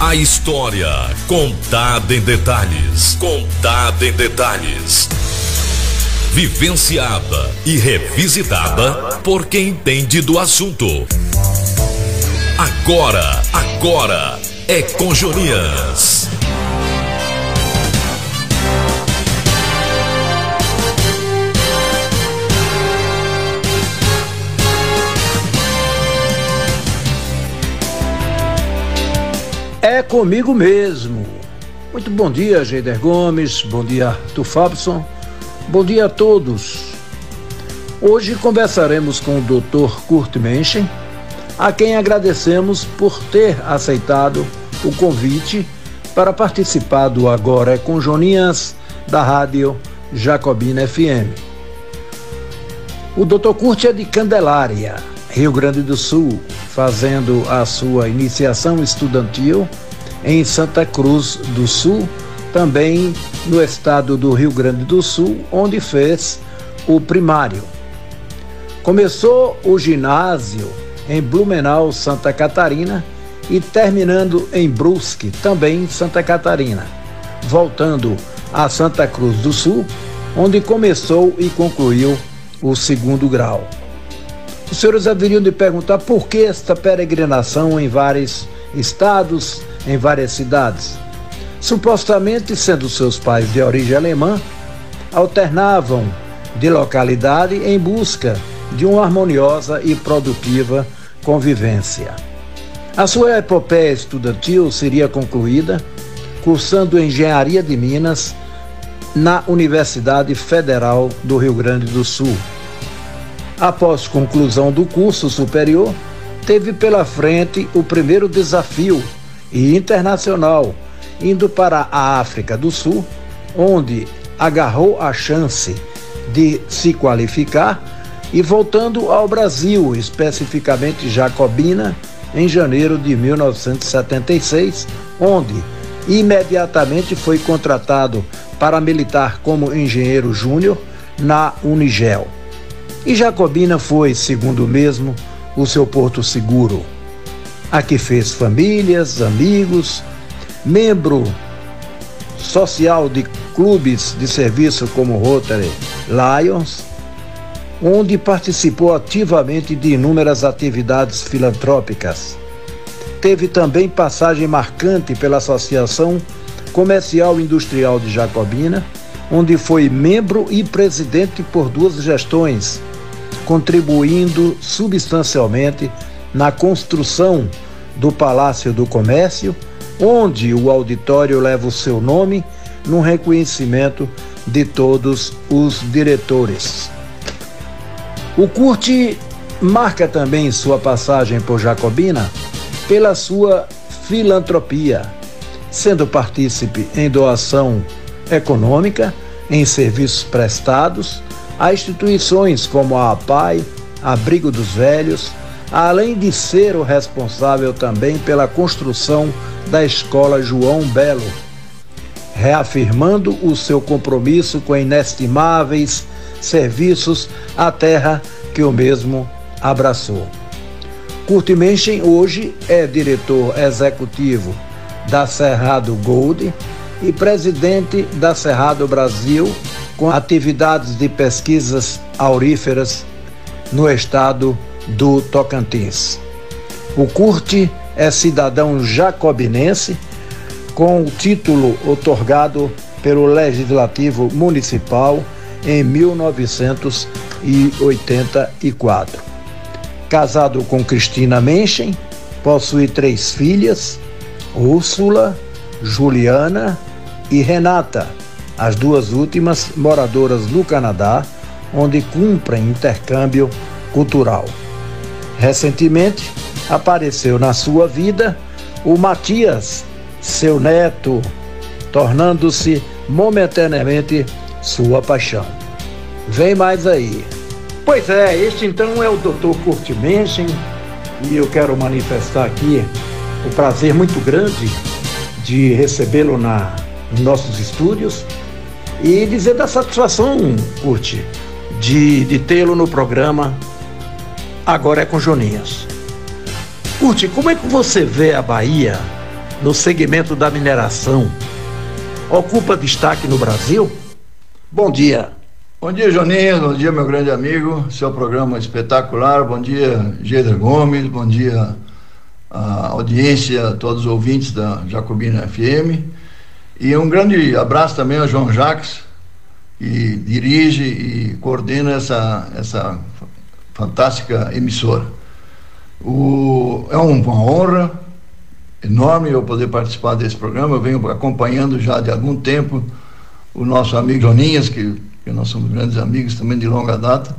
A história contada em detalhes. Contada em detalhes. Vivenciada e revisitada por quem entende do assunto. Agora, agora é com Jonias. É comigo mesmo. Muito bom dia, Geider Gomes. Bom dia, Arthur Fabson. Bom dia a todos. Hoje conversaremos com o Dr. Kurt Menchen, a quem agradecemos por ter aceitado o convite para participar do Agora é com Joninhas da Rádio Jacobina FM. O Dr. Kurt é de Candelária, Rio Grande do Sul, fazendo a sua iniciação estudantil em Santa Cruz do Sul, também no estado do Rio Grande do Sul, onde fez o primário. Começou o ginásio em Blumenau, Santa Catarina, e terminando em Brusque, também Santa Catarina, voltando a Santa Cruz do Sul, onde começou e concluiu o segundo grau. Os senhores haveriam de perguntar por que esta peregrinação em vários estados, em várias cidades. Supostamente, sendo seus pais de origem alemã, alternavam de localidade em busca de uma harmoniosa e produtiva convivência. A sua epopeia estudantil seria concluída cursando Engenharia de Minas na Universidade Federal do Rio Grande do Sul. Após conclusão do curso superior, teve pela frente o primeiro desafio e internacional, indo para a África do Sul, onde agarrou a chance de se qualificar e voltando ao Brasil, especificamente Jacobina, em janeiro de 1976, onde imediatamente foi contratado para militar como engenheiro júnior na Unigel. E Jacobina foi, segundo mesmo, o seu porto seguro. Aqui fez famílias, amigos, membro social de clubes de serviço como Rotary Lions, onde participou ativamente de inúmeras atividades filantrópicas. Teve também passagem marcante pela Associação Comercial Industrial de Jacobina, onde foi membro e presidente por duas gestões, contribuindo substancialmente na construção do Palácio do Comércio, onde o auditório leva o seu nome, num reconhecimento de todos os diretores. O Curte marca também sua passagem por Jacobina pela sua filantropia, sendo partícipe em doação econômica, em serviços prestados, a instituições como a APAI, Abrigo dos Velhos, além de ser o responsável também pela construção da Escola João Belo, reafirmando o seu compromisso com inestimáveis serviços à terra que o mesmo abraçou. Kurt Menchen hoje é diretor executivo da Cerrado Gold e presidente da Cerrado Brasil com atividades de pesquisas auríferas no estado do Tocantins. O Curte é cidadão jacobinense com o título otorgado pelo Legislativo Municipal em 1984. Casado com Cristina Menchen, possui três filhas, Úrsula, Juliana e Renata as duas últimas moradoras do Canadá, onde cumprem intercâmbio cultural. Recentemente, apareceu na sua vida o Matias, seu neto, tornando-se momentaneamente sua paixão. Vem mais aí. Pois é, este então é o Dr. Kurt Menchen e eu quero manifestar aqui o prazer muito grande de recebê-lo na, nos nossos estúdios e dizer da satisfação, Curte, de, de tê-lo no programa Agora é com Joninhas. Curte, como é que você vê a Bahia no segmento da mineração ocupa destaque no Brasil? Bom dia. Bom dia, Joninho. Bom dia, meu grande amigo. Seu programa espetacular. Bom dia, Geder Gomes. Bom dia, a audiência, todos os ouvintes da Jacobina FM. E um grande abraço também ao João Jacques, que dirige e coordena essa, essa fantástica emissora. O, é uma honra enorme eu poder participar desse programa. Eu venho acompanhando já de algum tempo o nosso amigo Joninhas, que, que nós somos grandes amigos também de longa data.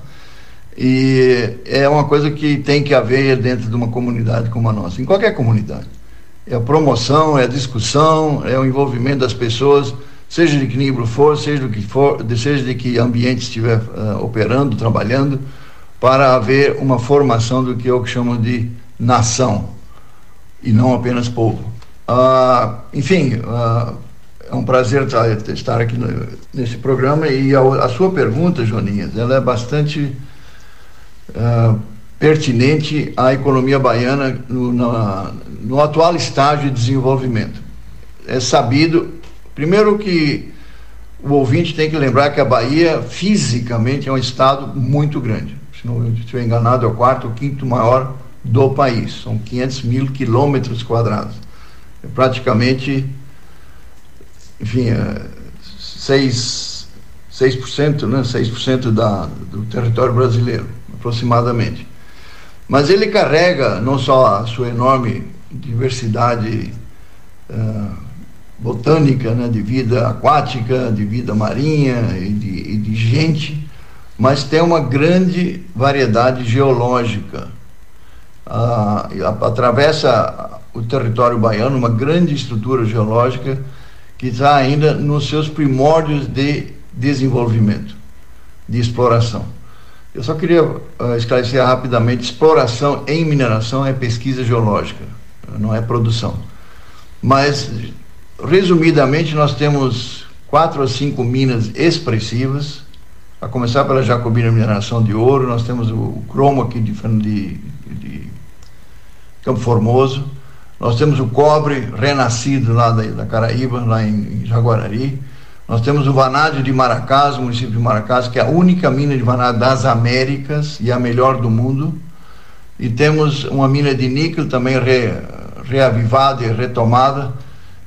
E é uma coisa que tem que haver dentro de uma comunidade como a nossa, em qualquer comunidade. É a promoção, é a discussão, é o envolvimento das pessoas, seja de que nível for, seja do que for, seja de que ambiente estiver uh, operando, trabalhando, para haver uma formação do que eu chamo de nação e não apenas povo. Uh, enfim, uh, é um prazer estar aqui nesse programa e a, a, sua pergunta, Joninhas, ela é bastante uh, pertinente à economia baiana no, na, no atual estágio de desenvolvimento. É sabido, primeiro que o ouvinte tem que lembrar que a Bahia fisicamente é um estado muito grande. Se não estiver enganado, é o quarto ou quinto maior do país. São 500 mil quilômetros quadrados. É praticamente, enfim, é 6, 6%, né? 6% da, do território brasileiro, aproximadamente. Mas ele carrega não só a sua enorme diversidade uh, botânica, né? de vida aquática, de vida marinha e de, e de gente, mas tem uma grande variedade geológica ah, atravessa o território baiano uma grande estrutura geológica que está ainda nos seus primórdios de desenvolvimento, de exploração. Eu só queria uh, esclarecer rapidamente: exploração em mineração é pesquisa geológica, não é produção. Mas, resumidamente, nós temos quatro ou cinco minas expressivas, a começar pela Jacobina Mineração de Ouro, nós temos o, cromo aqui de, de, de Campo Formoso. Nós temos o cobre renascido lá da, da Caraíba, lá em, em Jaguarari. Nós temos o vanádio de Maracás, município de Maracás, que é a única mina de vanádio das Américas e a melhor do mundo. E temos uma mina de níquel também re, reavivada e retomada,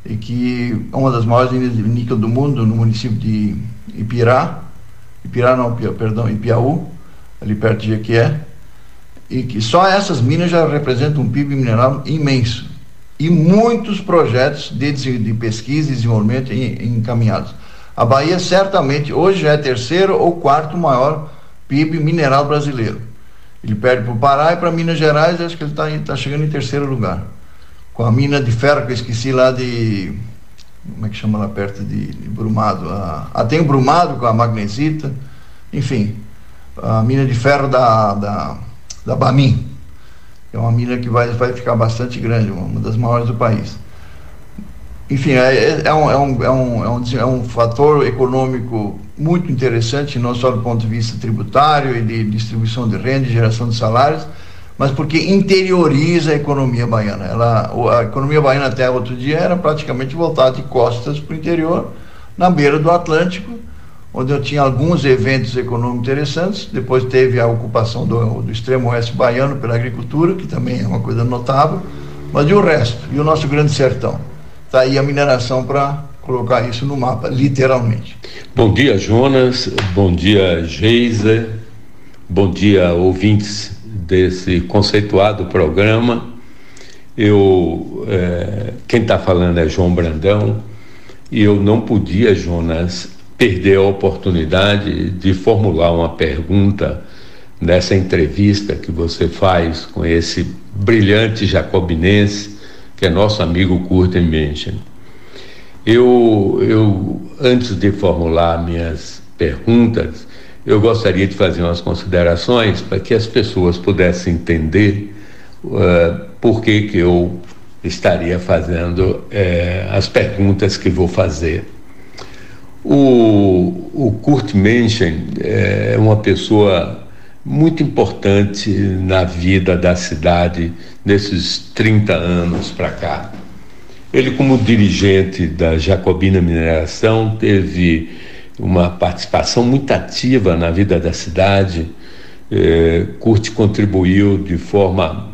e que é uma das maiores minas de níquel do mundo, no município de Ipirá. Ipirá não, perdão, Ipiaú, ali perto de Jequié e que só essas minas já representam um PIB mineral imenso e muitos projetos de, de pesquisa e desenvolvimento encaminhados. A Bahia certamente hoje é terceiro ou quarto maior PIB mineral brasileiro. Ele perde para o Pará e para Minas Gerais, acho que ele está tá chegando em terceiro lugar. Com a mina de ferro que eu esqueci lá de. Como é que chama lá perto de, de Brumado? Ah, ah, tem o Brumado com a magnesita, enfim. A mina de ferro da, da da Bamin. É uma mina que vai, vai ficar bastante grande, uma das maiores do país. Enfim, é, é, um, é, um, é, um, é, um, é um fator econômico muito interessante, não só do ponto de vista tributário e de distribuição de renda e geração de salários, mas porque interioriza a economia baiana. Ela, a economia baiana até outro dia era praticamente voltada de costas para o interior, na beira do Atlântico, onde eu tinha alguns eventos econômicos interessantes. Depois teve a ocupação do, do extremo oeste baiano pela agricultura, que também é uma coisa notável. Mas e o resto? E o nosso grande sertão? Está aí a mineração para colocar isso no mapa, literalmente. Bom dia, Jonas. Bom dia, Geisa. Bom dia, ouvintes desse conceituado programa. Eu, é, quem está falando é João Brandão. E eu não podia, Jonas, perder a oportunidade de formular uma pergunta nessa entrevista que você faz com esse brilhante jacobinense, que é nosso amigo Kurt Menschen. Eu, eu, antes de formular minhas perguntas, eu gostaria de fazer umas considerações para que as pessoas pudessem entender uh, por que, que eu estaria fazendo uh, as perguntas que vou fazer. O, o Kurt Menschen é uma pessoa muito importante na vida da cidade nesses 30 anos para cá. Ele, como dirigente da Jacobina Mineração, teve uma participação muito ativa na vida da cidade. É, Curte contribuiu de forma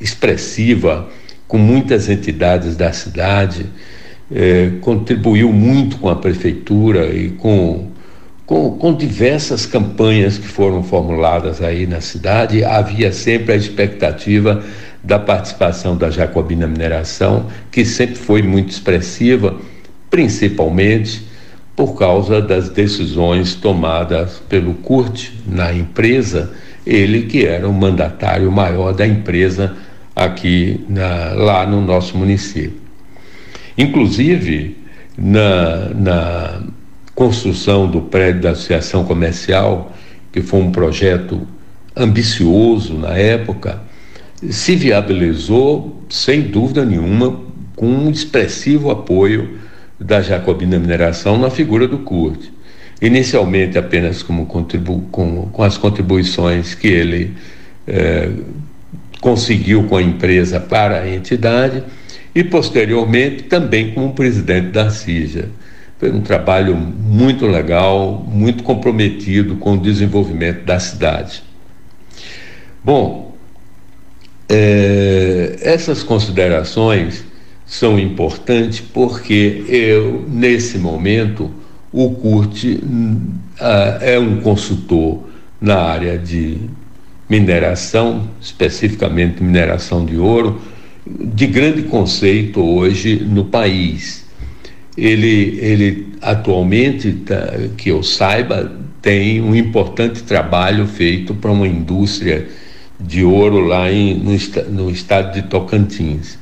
expressiva com muitas entidades da cidade, é, contribuiu muito com a prefeitura e com, com, com diversas campanhas que foram formuladas aí na cidade. Havia sempre a expectativa da participação da Jacobina Mineração, que sempre foi muito expressiva, principalmente por causa das decisões tomadas pelo Curte na empresa, ele que era o mandatário maior da empresa aqui na, lá no nosso município. Inclusive, na, na construção do prédio da Associação Comercial, que foi um projeto ambicioso na época, se viabilizou, sem dúvida nenhuma, com um expressivo apoio da Jacobina Mineração na figura do Curte. Inicialmente apenas como contribu com, com as contribuições que ele eh, conseguiu com a empresa para a entidade e posteriormente também como presidente da CIJA. Foi um trabalho muito legal, muito comprometido com o desenvolvimento da cidade. Bom, é, essas considerações são importantes porque eu, nesse momento, o CURT uh, é um consultor na área de mineração, especificamente mineração de ouro, de grande conceito hoje no país. Ele, ele atualmente, tá, que eu saiba, tem um importante trabalho feito para uma indústria de ouro lá em, no, no estado de Tocantins.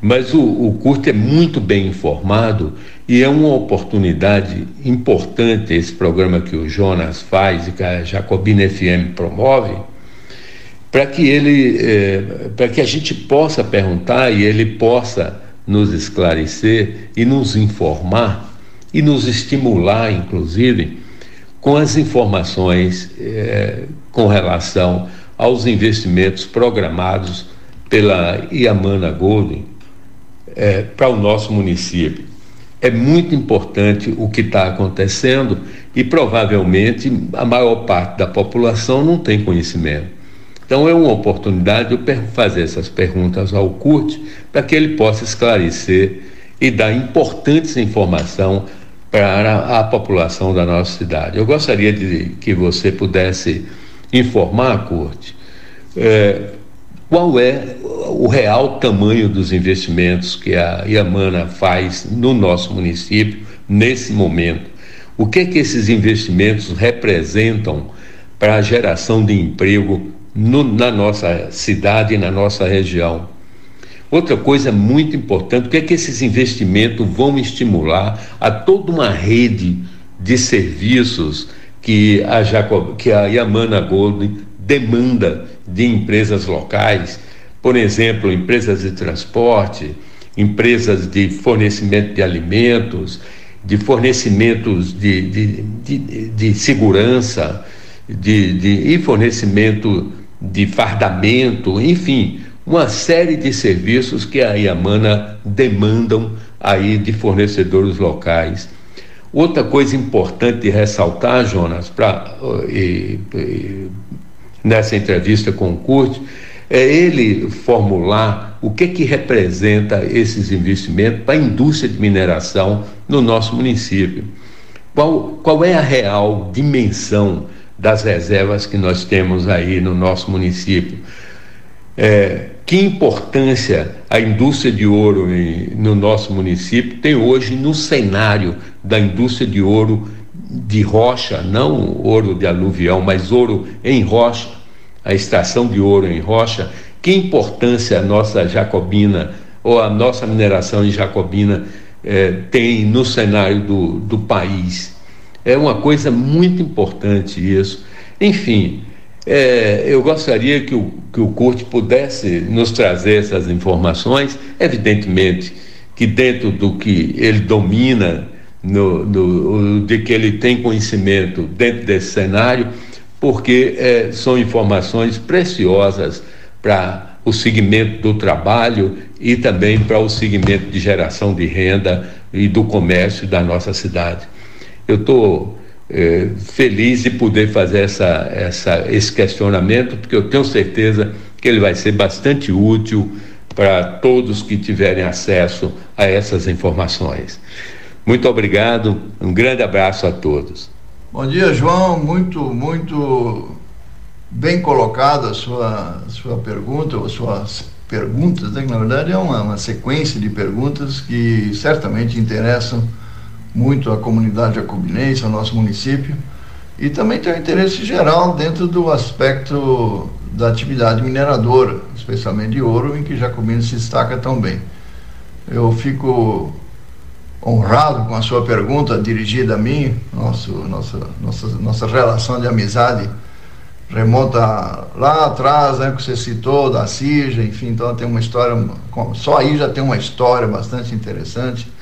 Mas o, o Curto é muito bem informado e é uma oportunidade importante esse programa que o Jonas faz e que a Jacobina FM promove, para que ele, é, para que a gente possa perguntar e ele possa nos esclarecer e nos informar e nos estimular, inclusive, com as informações é, com relação aos investimentos programados pela Iamana Golden é, para o nosso município. É muito importante o que está acontecendo e provavelmente a maior parte da população não tem conhecimento. Então é uma oportunidade de eu fazer essas perguntas ao CURT para que ele possa esclarecer e dar importantes informações para a população da nossa cidade. Eu gostaria de que você pudesse informar, Curte, é, qual é o real tamanho dos investimentos que a Iamana faz no nosso município nesse momento? O que é que esses investimentos representam para a geração de emprego no, na nossa cidade e na nossa região? Outra coisa muito importante, o que é que esses investimentos vão estimular a toda uma rede de serviços que a, Jacob, que a Yamana Gold demanda de empresas locais, por exemplo, empresas de transporte, empresas de fornecimento de alimentos, de fornecimentos de, de, de, de segurança, de, de, e fornecimento de fardamento, enfim, uma série de serviços que a Iamana demandam aí de fornecedores locais. Outra coisa importante ressaltar, Jonas, para nessa entrevista com o Curte, é ele formular o que que representa esses investimentos para a indústria de mineração no nosso município. Qual, qual é a real dimensão das reservas que nós temos aí no nosso município? É, que importância a indústria de ouro em, no nosso município tem hoje no cenário da indústria de ouro de rocha, não ouro de aluvião, mas ouro em rocha, a extração de ouro em rocha, que importância a nossa jacobina ou a nossa mineração em jacobina eh, tem no cenário do, do país. É uma coisa muito importante isso. Enfim, é, eu gostaria que o, que o Curte pudesse nos trazer essas informações, evidentemente que dentro do que ele domina, no, no, de que ele tem conhecimento dentro desse cenário, porque é, são informações preciosas para o segmento do trabalho e também para o segmento de geração de renda e do comércio da nossa cidade. Eu estou é, feliz de poder fazer essa, essa, esse questionamento, porque eu tenho certeza que ele vai ser bastante útil para todos que tiverem acesso a essas informações. Muito obrigado, um grande abraço a todos. Bom dia, João. Muito, muito bem colocada a sua, sua pergunta, ou suas perguntas, né? que na verdade é uma, uma sequência de perguntas que certamente interessam muito a comunidade jacobinense, ao nosso município, e também tem um interesse geral dentro do aspecto da atividade mineradora, especialmente de ouro, em que Jacobina se destaca tão bem. Eu fico honrado com a sua pergunta dirigida a mim, nosso, nossa, nossa, nossa relação de amizade remonta lá atrás, né, que você citou, da CIJA, enfim, então tem uma história, só aí já tem uma história bastante interessante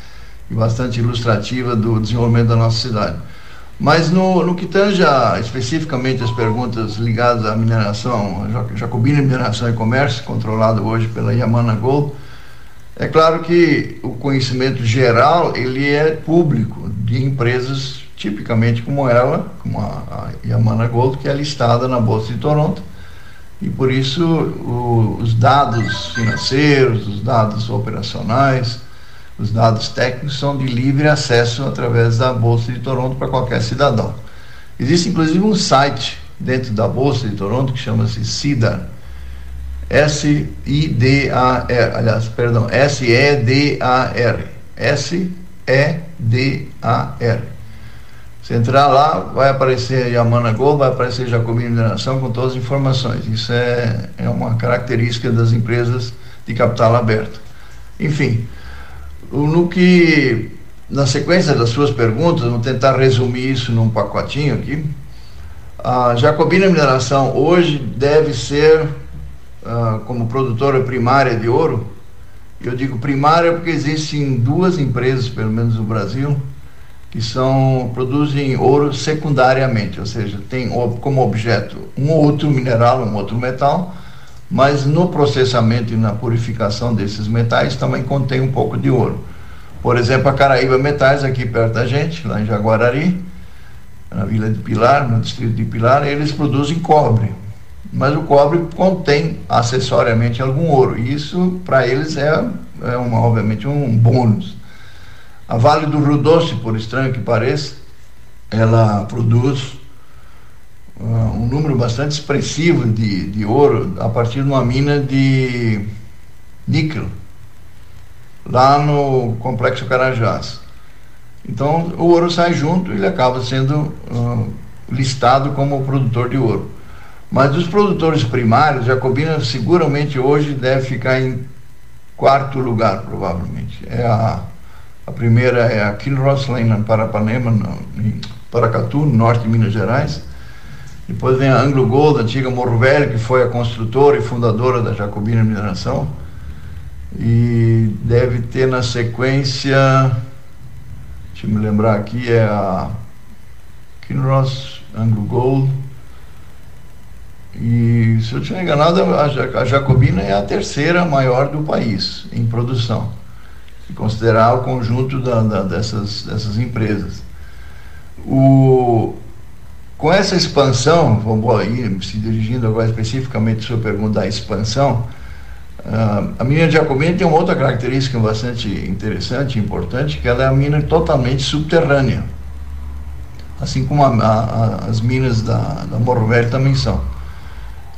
e bastante ilustrativa do desenvolvimento da nossa cidade. Mas no, no que tange especificamente as perguntas ligadas à mineração, Jacobina Mineração e Comércio, controlado hoje pela Yamana Gold, é claro que o conhecimento geral ele é público de empresas tipicamente como ela, como a, Yamana Gold, que é listada na Bolsa de Toronto, e por isso o, os dados financeiros, os dados operacionais, os dados técnicos são de livre acesso através da Bolsa de Toronto para qualquer cidadão. Existe inclusive um site dentro da Bolsa de Toronto que chama-se SIDAR. S-I-D-A-R, aliás, perdão, S-E-D-A-R. S-E-D-A-R. Se entrar lá, vai aparecer Yamana Gold, vai aparecer Jacobina Mineração com todas as informações. Isso é, é uma característica das empresas de capital aberto. Enfim, no que, na sequência das suas perguntas, vou tentar resumir isso num pacotinho aqui. A Jacobina Mineração hoje deve ser, uh, como produtora primária de ouro, eu digo primária porque existem duas empresas, pelo menos no Brasil, que são produzem ouro secundariamente, ou seja, tem como objeto um outro mineral, um outro metal, mas no processamento e na purificação desses metais também contém um pouco de ouro. Por exemplo, a Caraíba Metais, aqui perto da gente, lá em Jaguarari, na Vila de Pilar, no distrito de Pilar, eles produzem cobre. Mas o cobre contém acessoriamente algum ouro. E isso, para eles, é, é uma, obviamente um bônus. A Vale do Rio Doce, por estranho que pareça, ela produz uh, um número bastante expressivo de, de ouro a partir de uma mina de níquel, lá no Complexo Carajás. Então, o ouro sai junto e ele acaba sendo uh, listado como produtor de ouro. Mas dos produtores primários, Jacobina seguramente hoje deve ficar em quarto lugar, provavelmente. É a, a primeira é a Kinross, lá em Parapanema, no, em Paracatu, no norte de Minas Gerais. Depois vem a Anglo Gold, antiga Morro Velho, que foi a construtora e fundadora da Jacobina Mineração. E deve ter na sequência, deixa eu me lembrar aqui, é a Kinross, Anglo Gold. E se eu estiver enganado, a Jacobina é a terceira maior do país em produção, se considerar o conjunto da, da, dessas, dessas empresas. O, com essa expansão, vamos ir se dirigindo agora especificamente à sua pergunta da expansão, uh, a mina de Jacobina tem uma outra característica bastante interessante importante, que ela é a mina totalmente subterrânea, assim como a, a, as minas da, da Morro Velho também são.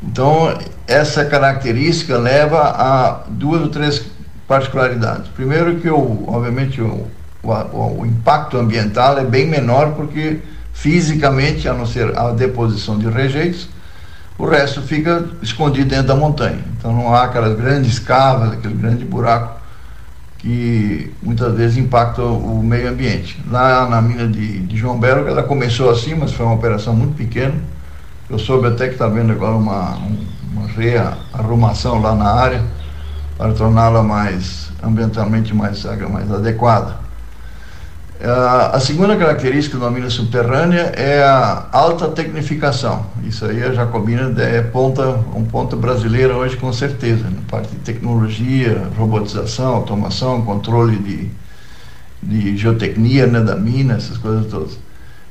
Então, essa característica leva a duas ou três particularidades. Primeiro que, o, obviamente, o, o, o impacto ambiental é bem menor porque fisicamente, a não ser a deposição de rejeitos, o resto fica escondido dentro da montanha. Então não há aquelas grandes cavas, aquele grande buraco que muitas vezes impactam o meio ambiente. Lá na mina de, de João Belo, ela começou assim, mas foi uma operação muito pequena. Eu soube até que está vendo agora uma, uma rearrumação lá na área para torná-la mais ambientalmente mais, mais adequada. A segunda característica da mina subterrânea é a alta tecnificação. Isso aí a Jacobina é ponta, um ponto brasileiro hoje com certeza, na parte de tecnologia, robotização, automação, controle de, de geotecnia né, da mina, essas coisas todas.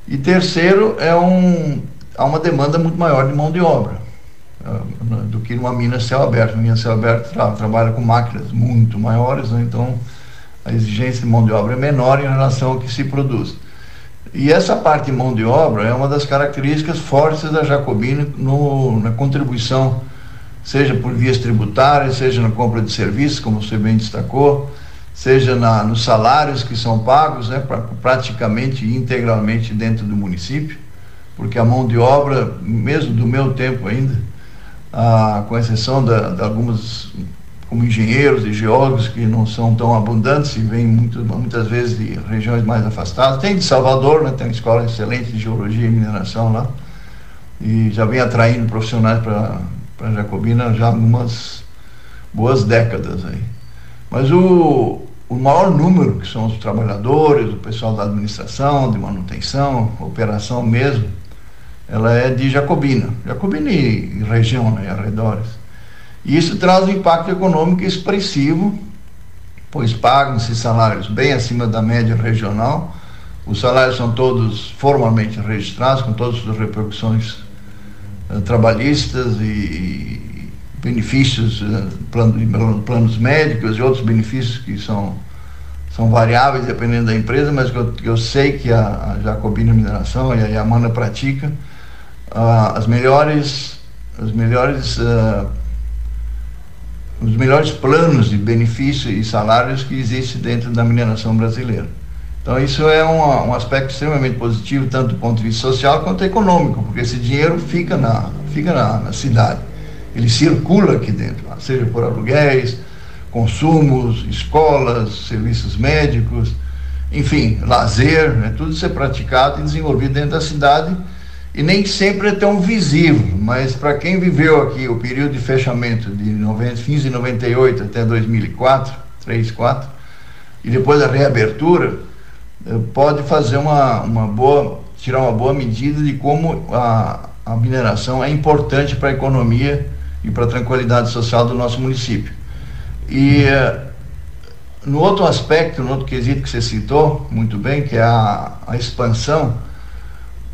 E terceiro, é um, há uma demanda muito maior de mão de obra uh, do que numa mina céu aberto. Uma mina céu aberto tra trabalha com máquinas muito maiores, né, então a exigência de mão de obra é menor em relação ao que se produz. E essa parte de mão de obra é uma das características fortes da Jacobina no, na contribuição, seja por vias tributárias, seja na compra de serviços, como você bem destacou, seja na, nos salários que são pagos, né, pra, praticamente integralmente dentro do município, porque a mão de obra, mesmo do meu tempo ainda, ah, com exceção de, de algumas como engenheiros e geólogos que não são tão abundantes e vêm muito, muitas vezes de regiões mais afastadas. Tem de Salvador, né, tem uma escola excelente de geologia e mineração lá, e já vem atraindo profissionais para Jacobina já algumas boas décadas aí. Mas o, o maior número, que são os trabalhadores, o pessoal da administração, de manutenção, operação mesmo, ela é de Jacobina. Jacobina e, região, né, e arredores. E isso traz um impacto econômico expressivo, pois pagam-se salários bem acima da média regional. Os salários são todos formalmente registrados, com todas as repercussões uh, trabalhistas e, benefícios, plano, planos médicos e outros benefícios que são, são variáveis dependendo da empresa, mas que eu, eu sei que a, a Jacobina Mineração e a Yamana pratica as melhores, as melhores os melhores planos de benefício e salários que existe dentro da mineração brasileira. Então isso é um, um, aspecto extremamente positivo, tanto do ponto de vista social quanto econômico, porque esse dinheiro fica na, fica na, na cidade, ele circula aqui dentro, seja por aluguéis, consumos, escolas, serviços médicos, enfim, lazer, né, tudo isso é praticado e desenvolvido dentro da cidade e nem sempre é tão visível, mas para quem viveu aqui o período de fechamento de 90, fins de 98 até 2004, 3, 4, e depois a reabertura, eh, pode fazer uma, uma boa, tirar uma boa medida de como a, a mineração é importante para a economia e para a tranquilidade social do nosso município. E eh, no outro aspecto, no outro quesito que você citou muito bem, que é a, a expansão,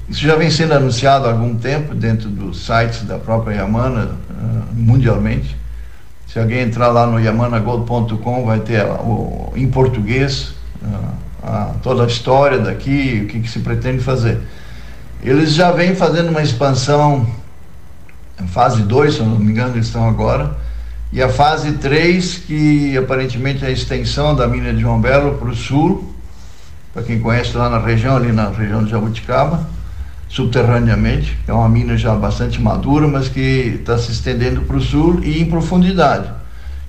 isso já vem sendo anunciado há algum tempo dentro dos sites da própria Yamana, uh, mundialmente. Se alguém entrar lá no yamanagold.com, vai ter o, em português uh, a, toda a história daqui, o que, se pretende fazer. Eles já vêm fazendo uma expansão, fase 2, se não me engano, eles estão agora, e a fase 3, que aparentemente é a extensão da mina de João Belo para o sul, para quem conhece lá na região, ali na região de Jabuticaba subterraneamente, é uma mina já bastante madura, mas que está se estendendo para o sul e em profundidade,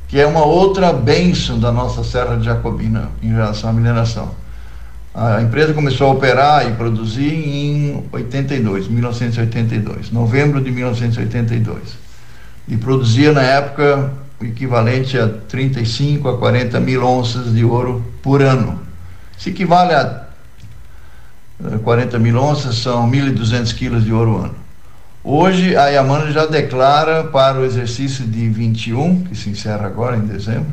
que é uma outra bênção da nossa Serra de Jacobina em relação à mineração. A empresa começou a operar e produzir em 82, 1982, novembro de 1982. E produzia na época o equivalente a 35 a 40 mil onças de ouro por ano. Isso equivale a 40 mil onças são 1.200 quilos de ouro ano. Hoje a Yamana já declara para o exercício de 21, que se encerra agora em dezembro,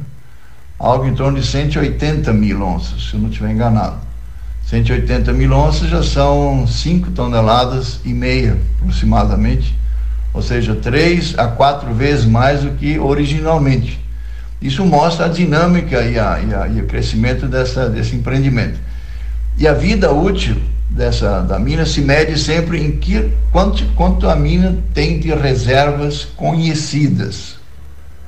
algo em torno de 180 mil onças, se eu não estiver enganado. 180 mil onças já são 5 toneladas e meia, aproximadamente, ou seja, 3 a 4 vezes mais do que originalmente. Isso mostra a dinâmica e, a, e, a, e o crescimento dessa, desse empreendimento. E a vida útil dessa da mina se mede sempre em que quanto, quanto a mina tem de reservas conhecidas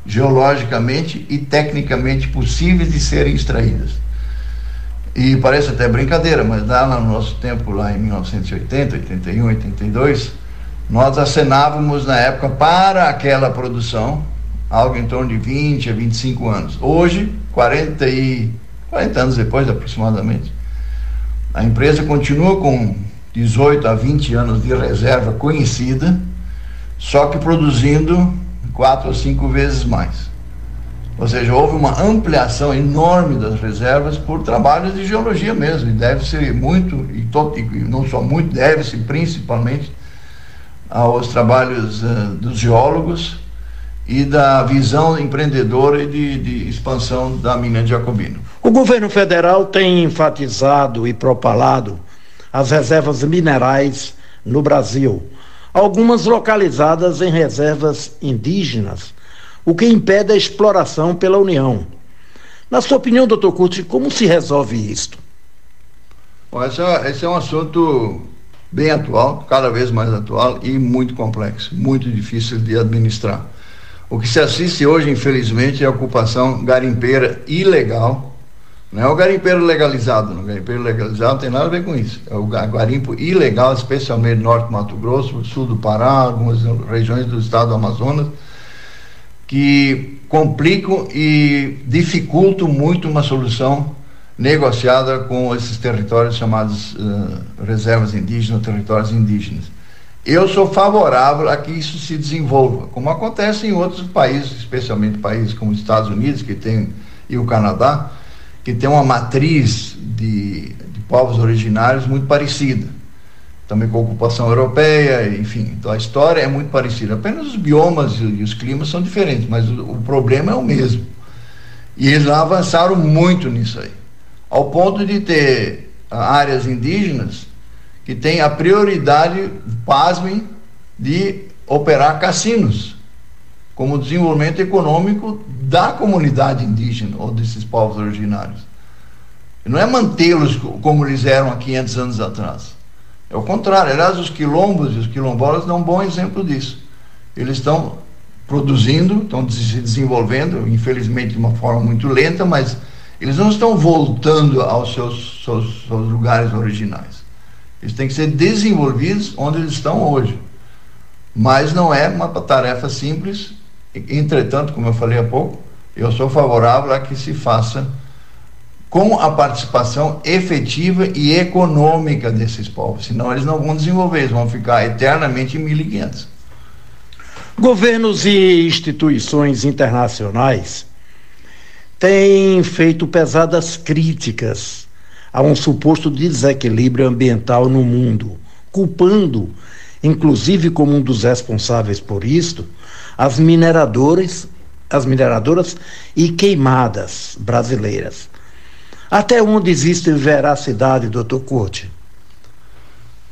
geologicamente e tecnicamente possíveis de serem extraídas. E parece até brincadeira, mas lá no nosso tempo, lá em 1980, 81, 82, nós acenávamos na época para aquela produção algo em torno de 20 a 25 anos. Hoje, 40 e 40 anos depois aproximadamente, a empresa continua com 18 a 20 anos de reserva conhecida, só que produzindo quatro ou cinco vezes mais. Ou seja, houve uma ampliação enorme das reservas por trabalhos de geologia mesmo, e deve-se muito, e, to, e não só muito, deve-se principalmente aos trabalhos uh, dos geólogos e da visão empreendedora e de, de expansão da mina de Jacobino. O governo federal tem enfatizado e propalado as reservas minerais no Brasil, algumas localizadas em reservas indígenas, o que impede a exploração pela União. Na sua opinião, doutor Curti, como se resolve isto? Bom, esse, é, esse é um assunto bem atual, cada vez mais atual e muito complexo, muito difícil de administrar. O que se assiste hoje, infelizmente, é a ocupação garimpeira ilegal. Não é o garimpeiro legalizado, o garimpeiro legalizado não tem nada a ver com isso. É o garimpo ilegal, especialmente no norte do Mato Grosso, sul do Pará, algumas regiões do estado do Amazonas, que complicam e dificultam muito uma solução negociada com esses territórios chamados uh, reservas indígenas, territórios indígenas. Eu sou favorável a que isso se desenvolva, como acontece em outros países, especialmente países como os Estados Unidos, que tem, e o Canadá, que tem uma matriz de, de povos originários muito parecida. Também com a ocupação europeia, enfim. Então a história é muito parecida. Apenas os biomas e, os climas são diferentes, mas o, o problema é o mesmo. E eles avançaram muito nisso aí. Ao ponto de ter áreas indígenas que tem a prioridade, pasmem, de operar cassinos como desenvolvimento econômico da comunidade indígena ou desses povos originários. Não é mantê-los como eles eram há 500 anos atrás. É o contrário. Aliás, os quilombos e os quilombolas dão um bom exemplo disso. Eles estão produzindo, estão se desenvolvendo, infelizmente de uma forma muito lenta, mas eles não estão voltando aos seus, seus, seus lugares originais. Eles têm que ser desenvolvidos onde eles estão hoje. Mas não é uma tarefa simples. Entretanto, como eu falei há pouco, eu sou favorável a que se faça com a participação efetiva e econômica desses povos. Senão eles não vão desenvolver, eles vão ficar eternamente em 1500. Governos e instituições internacionais têm feito pesadas críticas a um suposto desequilíbrio ambiental no mundo, culpando, inclusive como um dos responsáveis por isto, as mineradoras, as mineradoras e queimadas brasileiras. Até onde existe veracidade, doutor Curti?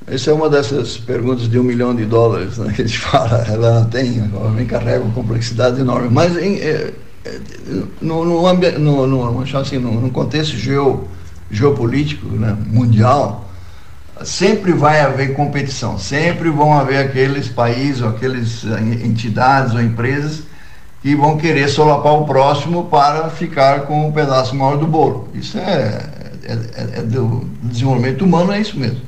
Essa é uma dessas perguntas de um milhão de dólares né, que a gente fala. Ela tem, ela carrega uma complexidade enorme. Mas em, é, é, no, no, no, no, assim, no, no contexto geo, geopolítico né, mundial, sempre vai haver competição, sempre vão haver aqueles países ou aquelas eh, entidades ou empresas que vão querer solapar o próximo para ficar com um pedaço maior do bolo. Isso é, é, é, é do desenvolvimento humano, é isso mesmo.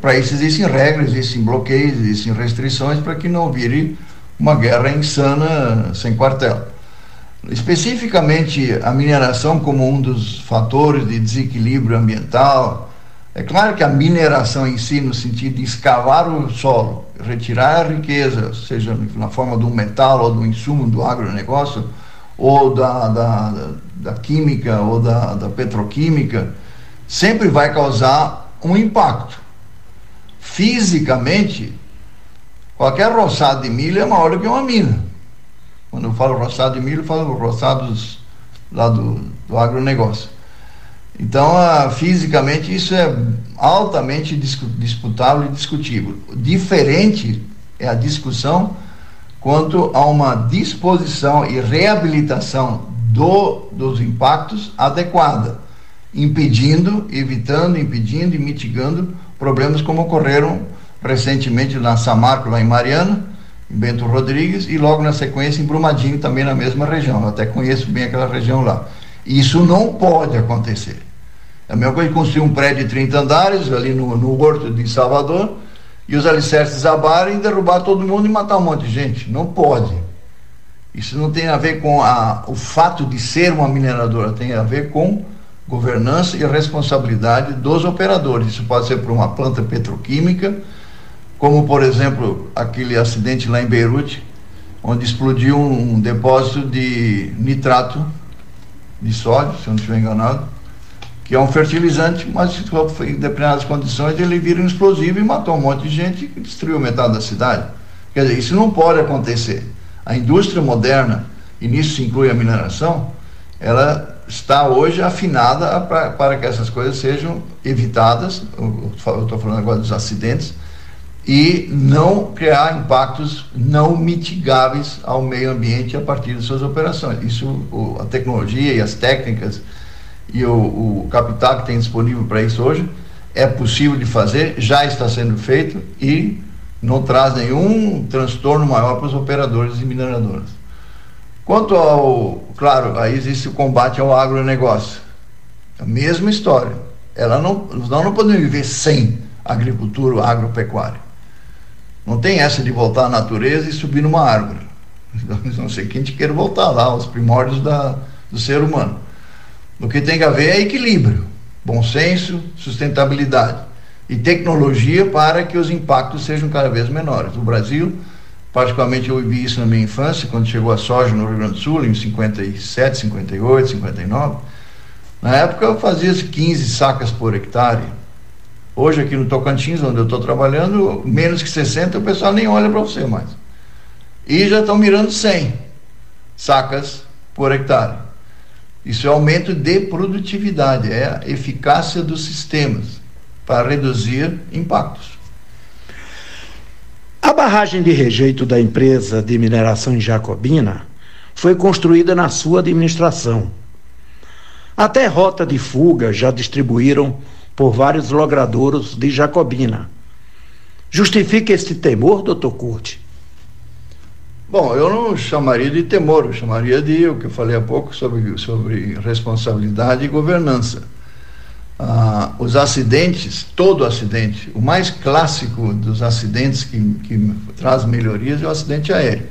Para isso existem regras, existem bloqueios, existem restrições para que não vire uma guerra insana sem quartel. Especificamente a mineração como um dos fatores de desequilíbrio ambiental. É claro que a mineração em si, no sentido de escavar o solo, retirar a riqueza, seja na forma do metal ou do insumo do agronegócio, ou da, da, da química ou da, da petroquímica, sempre vai causar um impacto. Fisicamente, qualquer roçado de milho é maior do que uma mina. Quando eu falo roçado de milho, eu falo roçados lá do, do agronegócio. Então, a, fisicamente, isso é altamente disputável e discutível. Diferente é a discussão quanto a uma disposição e reabilitação do, dos impactos adequada, impedindo, evitando, impedindo e mitigando problemas como ocorreram recentemente na Samarco, lá em Mariana, em Bento Rodrigues, e logo na sequência em Brumadinho, também na mesma região. Eu até conheço bem aquela região lá. Isso não pode acontecer. É a mesma coisa que construir um prédio de 30 andares ali no, no Horto de Salvador e os alicerces desabarem e derrubar todo mundo e matar um monte de gente. Não pode. Isso não tem a ver com a, o fato de ser uma mineradora, tem a ver com governança e responsabilidade dos operadores. Isso pode ser para uma planta petroquímica, como por exemplo aquele acidente lá em Beirute, onde explodiu um depósito de nitrato de sódio, se eu não estiver enganado, que é um fertilizante, mas em determinadas condições ele vira um explosivo e matou um monte de gente e destruiu metade da cidade. Quer dizer, isso não pode acontecer. A indústria moderna, e nisso se inclui a mineração, ela está hoje afinada pra, para que essas coisas sejam evitadas. Eu estou falando agora dos acidentes e não criar impactos não mitigáveis ao meio ambiente a partir de suas operações. Isso, o, a tecnologia e as técnicas e o, o capital que tem disponível para isso hoje é possível de fazer, já está sendo feito e não traz nenhum transtorno maior para os operadores e mineradoras. Quanto ao, claro, aí existe o combate ao agronegócio. A mesma história. Ela não, nós não podemos viver sem agricultura, agropecuária. Não tem essa de voltar à natureza e subir numa árvore. Não sei quem te queira voltar lá, aos primórdios da, do ser humano. O que tem que haver é equilíbrio, bom senso, sustentabilidade e tecnologia para que os impactos sejam cada vez menores. O Brasil, particularmente eu vivi isso na minha infância, quando chegou a soja no Rio Grande do Sul, em 57, 58, 59. Na época eu fazia 15 sacas por hectare Hoje aqui no Tocantins, onde eu estou trabalhando, menos que 60 o pessoal nem olha para você mais. E já estão mirando 100 sacas por hectare. Isso é aumento de produtividade, é a eficácia dos sistemas para reduzir impactos. A barragem de rejeito da empresa de mineração em Jacobina foi construída na sua administração. Até rota de fuga já distribuíram por vários logradouros de Jacobina. Justifica este temor, doutor Curti? Bom, eu não chamaria de temor, eu chamaria de o que eu falei há pouco sobre, sobre responsabilidade e governança. Ah, os acidentes, todo acidente, o mais clássico dos acidentes que, que traz melhorias é o acidente aéreo.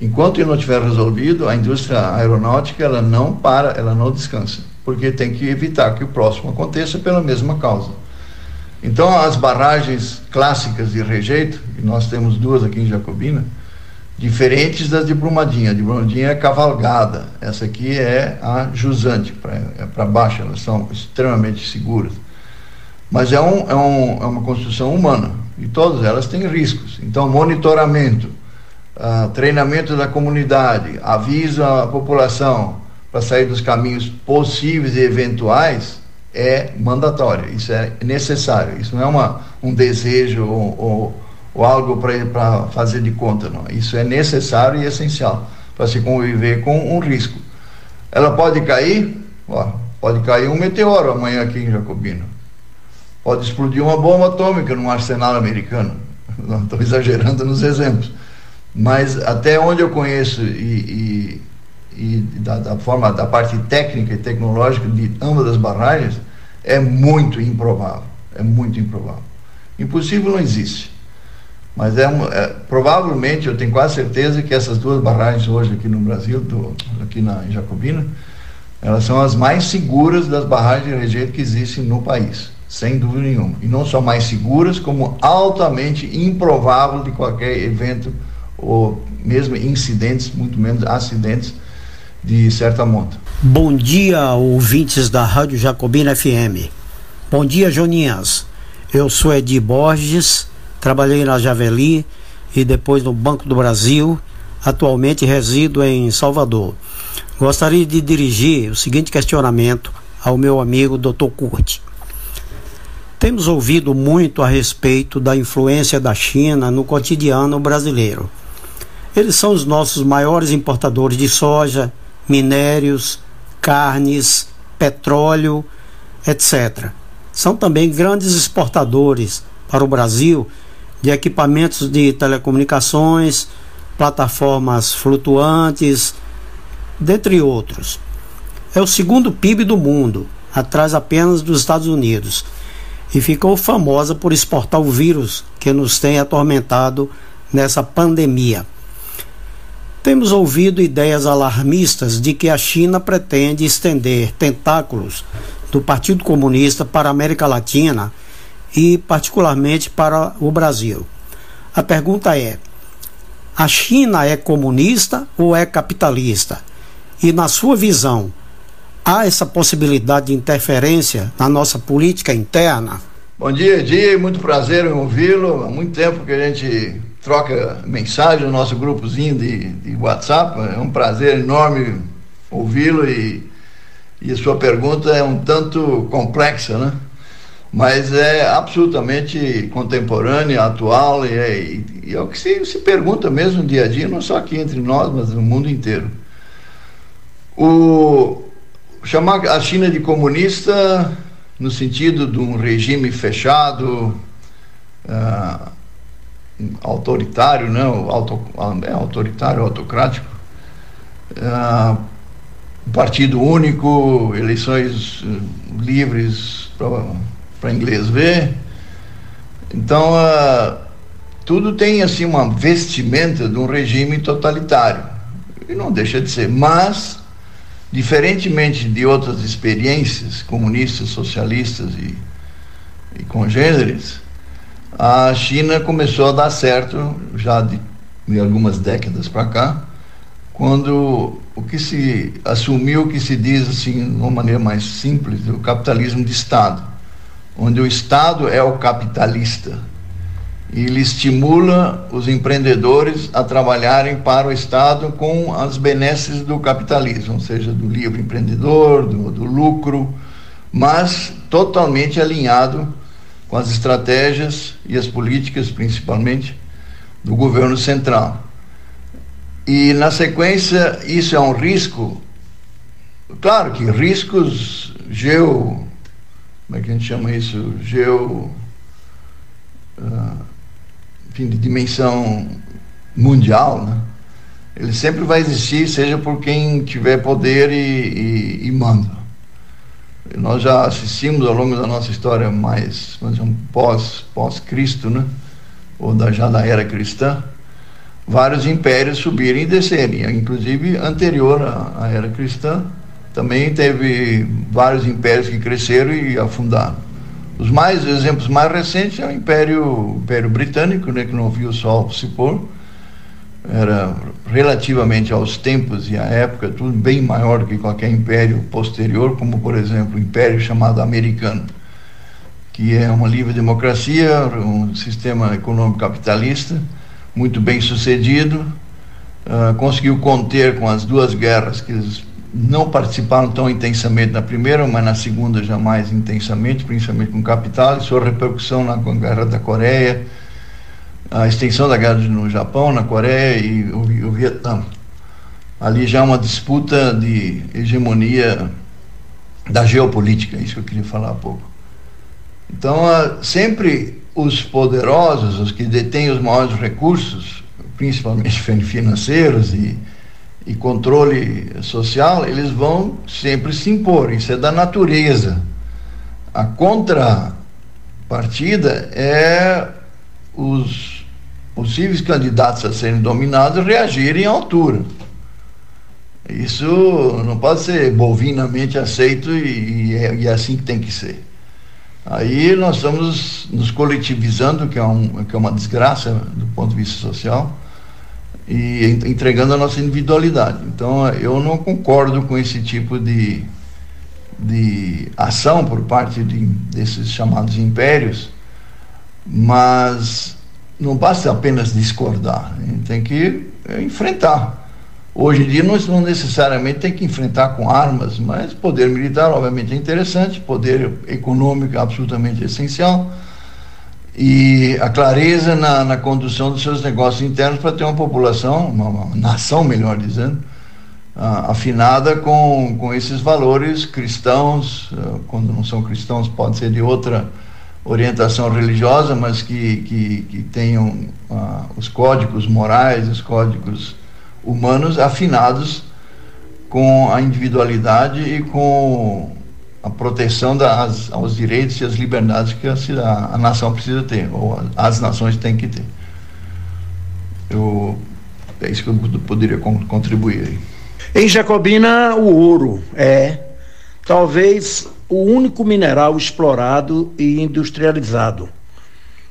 Enquanto ele não tiver resolvido, a indústria aeronáutica ela não para, ela não descansa porque tem que evitar que o próximo aconteça pela mesma causa. Então, as barragens clássicas de rejeito, e nós temos duas aqui em Jacobina, diferentes das de Brumadinha. A de Brumadinha é cavalgada, essa aqui é a jusante, para é baixo, elas são extremamente seguras. Mas é, um, é, um, é uma construção humana, e todas elas têm riscos. Então, monitoramento, uh, treinamento da comunidade, aviso à população, para sair dos caminhos possíveis e eventuais é mandatório, isso é necessário, isso não é uma, um desejo ou, ou, ou algo para fazer de conta, não. Isso é necessário e essencial para se conviver com um risco. Ela pode cair, ó, pode cair um meteoro amanhã aqui em Jacobino, pode explodir uma bomba atômica num arsenal americano, não estou exagerando nos exemplos, mas até onde eu conheço e, e e da, da, forma da parte técnica e tecnológica de ambas as barragens é muito improvável, é muito improvável. Impossível não existe, mas é, é provavelmente eu tenho quase certeza que essas duas barragens hoje aqui no Brasil, do, aqui na em Jacobina, elas são as mais seguras das barragens de rejeito que existem no país, sem dúvida nenhuma. E não só mais seguras, como altamente improvável de qualquer evento ou mesmo incidentes, muito menos acidentes de certa monta. Bom dia, ouvintes da Rádio Jacobina FM. Bom dia, Joninhas. Eu sou Edi Borges, trabalhei na Javeli e depois no Banco do Brasil. Atualmente resido em Salvador. Gostaria de dirigir o seguinte questionamento ao meu amigo Dr. Curti. Temos ouvido muito a respeito da influência da China no cotidiano brasileiro. Eles são os nossos maiores importadores de soja, minérios, carnes, petróleo, etc. São também grandes exportadores para o Brasil de equipamentos de telecomunicações, plataformas flutuantes, dentre outros. É o segundo PIB do mundo, atrás apenas dos Estados Unidos, e ficou famosa por exportar o vírus que nos tem atormentado nessa pandemia. Temos ouvido ideias alarmistas de que a China pretende estender tentáculos do Partido Comunista para a América Latina e, particularmente, para o Brasil. A pergunta é: A China é comunista ou é capitalista? E na sua visão, há essa possibilidade de interferência na nossa política interna? Bom dia, dia, muito prazer em ouvi-lo. Há muito tempo que a gente troca mensagem no nosso grupozinho de, de WhatsApp. É um prazer enorme ouvi-lo e, e sua pergunta é um tanto complexa, né? Mas é absolutamente contemporânea, atual e é, e é o que se, se pergunta mesmo dia a dia, não só aqui entre nós, mas no mundo inteiro. O, chamar a China de comunista no sentido de um regime fechado, uh, autoritário, não, auto, é, autoritário, autocrático, uh, partido único, eleições uh, livres para inglês ver. Então, tudo tem assim uma vestimenta de um regime totalitário. E não deixa de ser, mas Diferentemente de outras experiências comunistas, socialistas e, e congêneres, a China começou a dar certo já de, de algumas décadas para cá, quando o que se assumiu que se diz assim, de uma maneira mais simples, o capitalismo de Estado, onde o Estado é o capitalista. E ele estimula os empreendedores a trabalharem para o Estado com as benesses do capitalismo, ou seja, do livre empreendedor, do, do lucro, mas totalmente alinhado com as estratégias e as políticas, principalmente, do governo central. E, na sequência, isso é um risco, claro que riscos geo. Como é que a gente chama isso? Geo. Uh, enfim, de dimensão mundial, né? ele sempre vai existir, seja por quem tiver poder e, e, e manda. Nós já assistimos ao longo da nossa história mais, um pós, pós-Cristo, né? ou da, já da era cristã, vários impérios subirem e descerem, inclusive anterior à, à era cristã, também teve vários impérios que cresceram e afundaram. Os mais exemplos mais recentes é o Império, Império Britânico, né, que não viu o sol se pôr. Era relativamente aos tempos e à época tudo bem maior do que qualquer império posterior, como por exemplo o Império chamado Americano, que é uma livre democracia, um sistema econômico capitalista, muito bem sucedido, uh, conseguiu conter com as duas guerras que eles não participaram tão intensamente na primeira, mas na segunda já mais intensamente, principalmente com capital, e sua repercussão na guerra da Coreia, a extensão da guerra no Japão, na Coreia e o, o Vietnã. Ali já uma disputa de hegemonia da geopolítica, é isso que eu queria falar há pouco. Então, sempre os poderosos, os que detêm os maiores recursos, principalmente financeiros e e controle social, eles vão sempre se impor. Isso é da natureza. A contrapartida é os possíveis candidatos a serem dominados reagirem à altura. Isso não pode ser bovinamente aceito e, e, é, e é assim que tem que ser. Aí nós estamos nos coletivizando, que é, um, que é uma desgraça do ponto de vista social e entregando a nossa individualidade. Então, eu não concordo com esse tipo de, de ação por parte de, desses chamados impérios, mas não basta apenas discordar, a gente tem que é, enfrentar. Hoje em dia nós não necessariamente tem que enfrentar com armas, mas poder militar obviamente é interessante, poder econômico é absolutamente essencial e a clareza na, na condução dos seus negócios internos para ter uma população, uma, uma nação, melhor dizendo, afinada com, com esses valores cristãos, uh, quando não são cristãos, pode ser de outra orientação religiosa, mas que, que, que tenham uh, os códigos morais, os códigos humanos afinados com a individualidade e com a proteção das, aos direitos e às liberdades que a, a nação precisa ter, ou as nações têm que ter. Eu, é isso que eu poderia contribuir aí. Em Jacobina, o ouro é talvez o único mineral explorado e industrializado.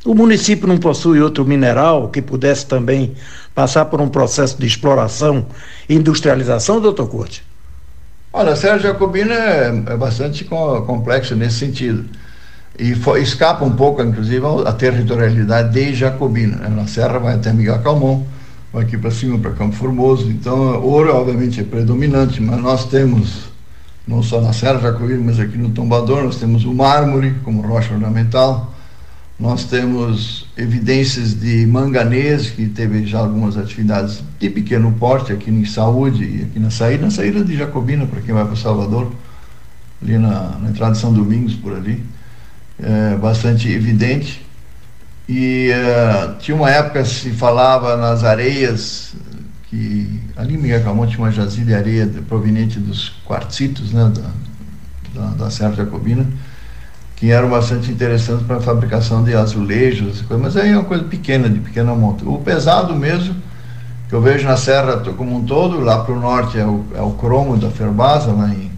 O município não possui outro mineral que pudesse também passar por um processo de exploração e industrialização, doutor Curte? Olha, a Serra Jacobina é, é bastante complexa nesse sentido. E escapa um pouco, inclusive, a territorialidade de Jacobina. Né? Na Serra vai até Miguel Calmon, vai aqui para cima, para Campo Formoso. Então, ouro, obviamente, é predominante, mas nós temos, não só na Serra Jacobina, mas aqui no Tombador, nós temos o mármore como rocha ornamental, nós temos evidências de manganês, que teve já algumas atividades de pequeno porte aqui em saúde e aqui na saída, na saída de Jacobina, para quem vai para Salvador, ali na, na entrada de São Domingos, por ali. É, bastante evidente. E é, tinha uma época se falava nas areias, que ali em Miguel Camon tinha uma jazida de areia proveniente dos quartzitos né, da, da, da Serra Jacobina que eram bastante interessantes para a fabricação de azulejos, mas aí é uma coisa pequena, de pequena monta. O pesado mesmo, que eu vejo na serra como um todo, lá para o norte é o, é o cromo da Ferbasa, lá em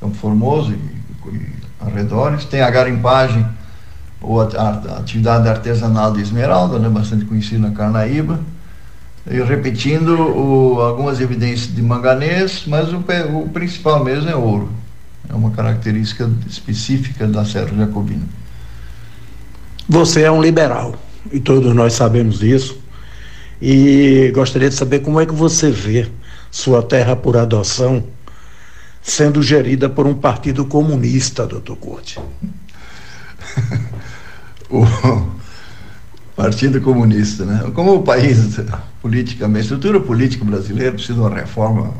Campo Formoso e, e arredores. Tem a garimpagem, ou a, a, a atividade artesanal de esmeralda, né, bastante conhecida na Carnaíba. E repetindo o, algumas evidências de manganês, mas o, o principal mesmo é ouro. É uma característica específica da Serra Jacobina. Você é um liberal e todos nós sabemos disso. E gostaria de saber como é que você vê sua terra por adoção sendo gerida por um partido comunista, doutor Corte. o Partido Comunista, né? Como o país politicamente, a estrutura política brasileira precisa de uma reforma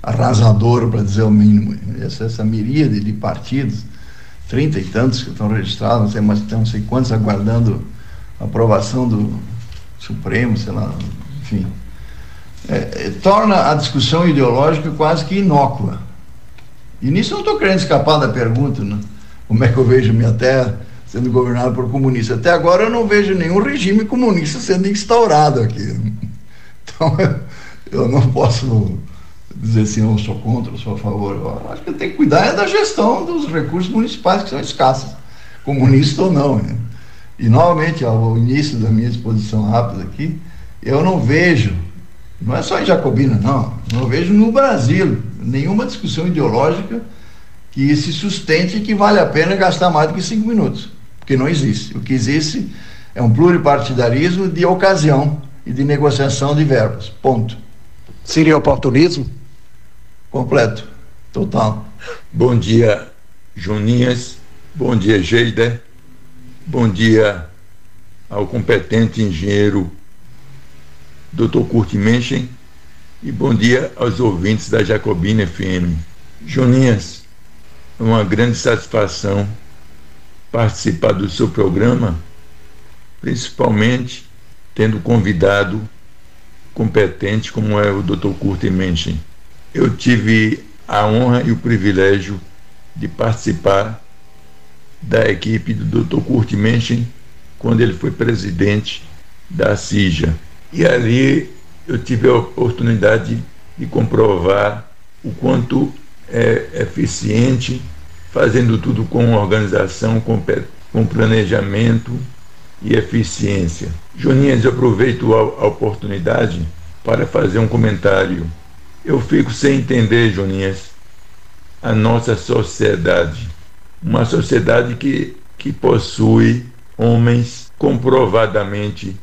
arrasador, para dizer o mínimo. Essa, essa miríade de partidos, trinta e tantos que estão registrados, tem não sei quantos aguardando aprovação do Supremo, sei lá, enfim. É, é, torna a discussão ideológica quase que inócua. E nisso eu não estou querendo escapar da pergunta, né? como é que eu vejo minha terra sendo governada por comunistas. Até agora eu não vejo nenhum regime comunista sendo instaurado aqui. Então eu não posso dizer assim, eu sou contra, eu sou a favor. Eu acho que tem que cuidar é da gestão dos recursos municipais que são escassos, comunista ou não. Né? E novamente, ao início da minha exposição rápida aqui, eu não vejo, não é só em Jacobina, não, não vejo no Brasil nenhuma discussão ideológica que se sustente que vale a pena gastar mais do que cinco minutos, porque não existe. O que existe é um pluripartidarismo de ocasião e de negociação de verbas. Ponto. Seria oportunismo? completo, total. Bom dia, Joninhas. Bom dia, Geider. Bom dia ao competente engenheiro Dr. Kurt Menchen e bom dia aos ouvintes da Jacobina FM. Joninhas, é uma grande satisfação participar do seu programa, principalmente tendo convidado competente como é o Dr. Kurt Menchen eu tive a honra e o privilégio de participar da equipe do Dr. Kurt Menchen quando ele foi presidente da CIJA. E ali eu tive a oportunidade de comprovar o quanto é eficiente, fazendo tudo com organização, com, com planejamento e eficiência. Joninhas, eu aproveito a, a oportunidade para fazer um comentário eu fico sem entender, Joninhas, a nossa sociedade. Uma sociedade que, que possui homens comprovadamente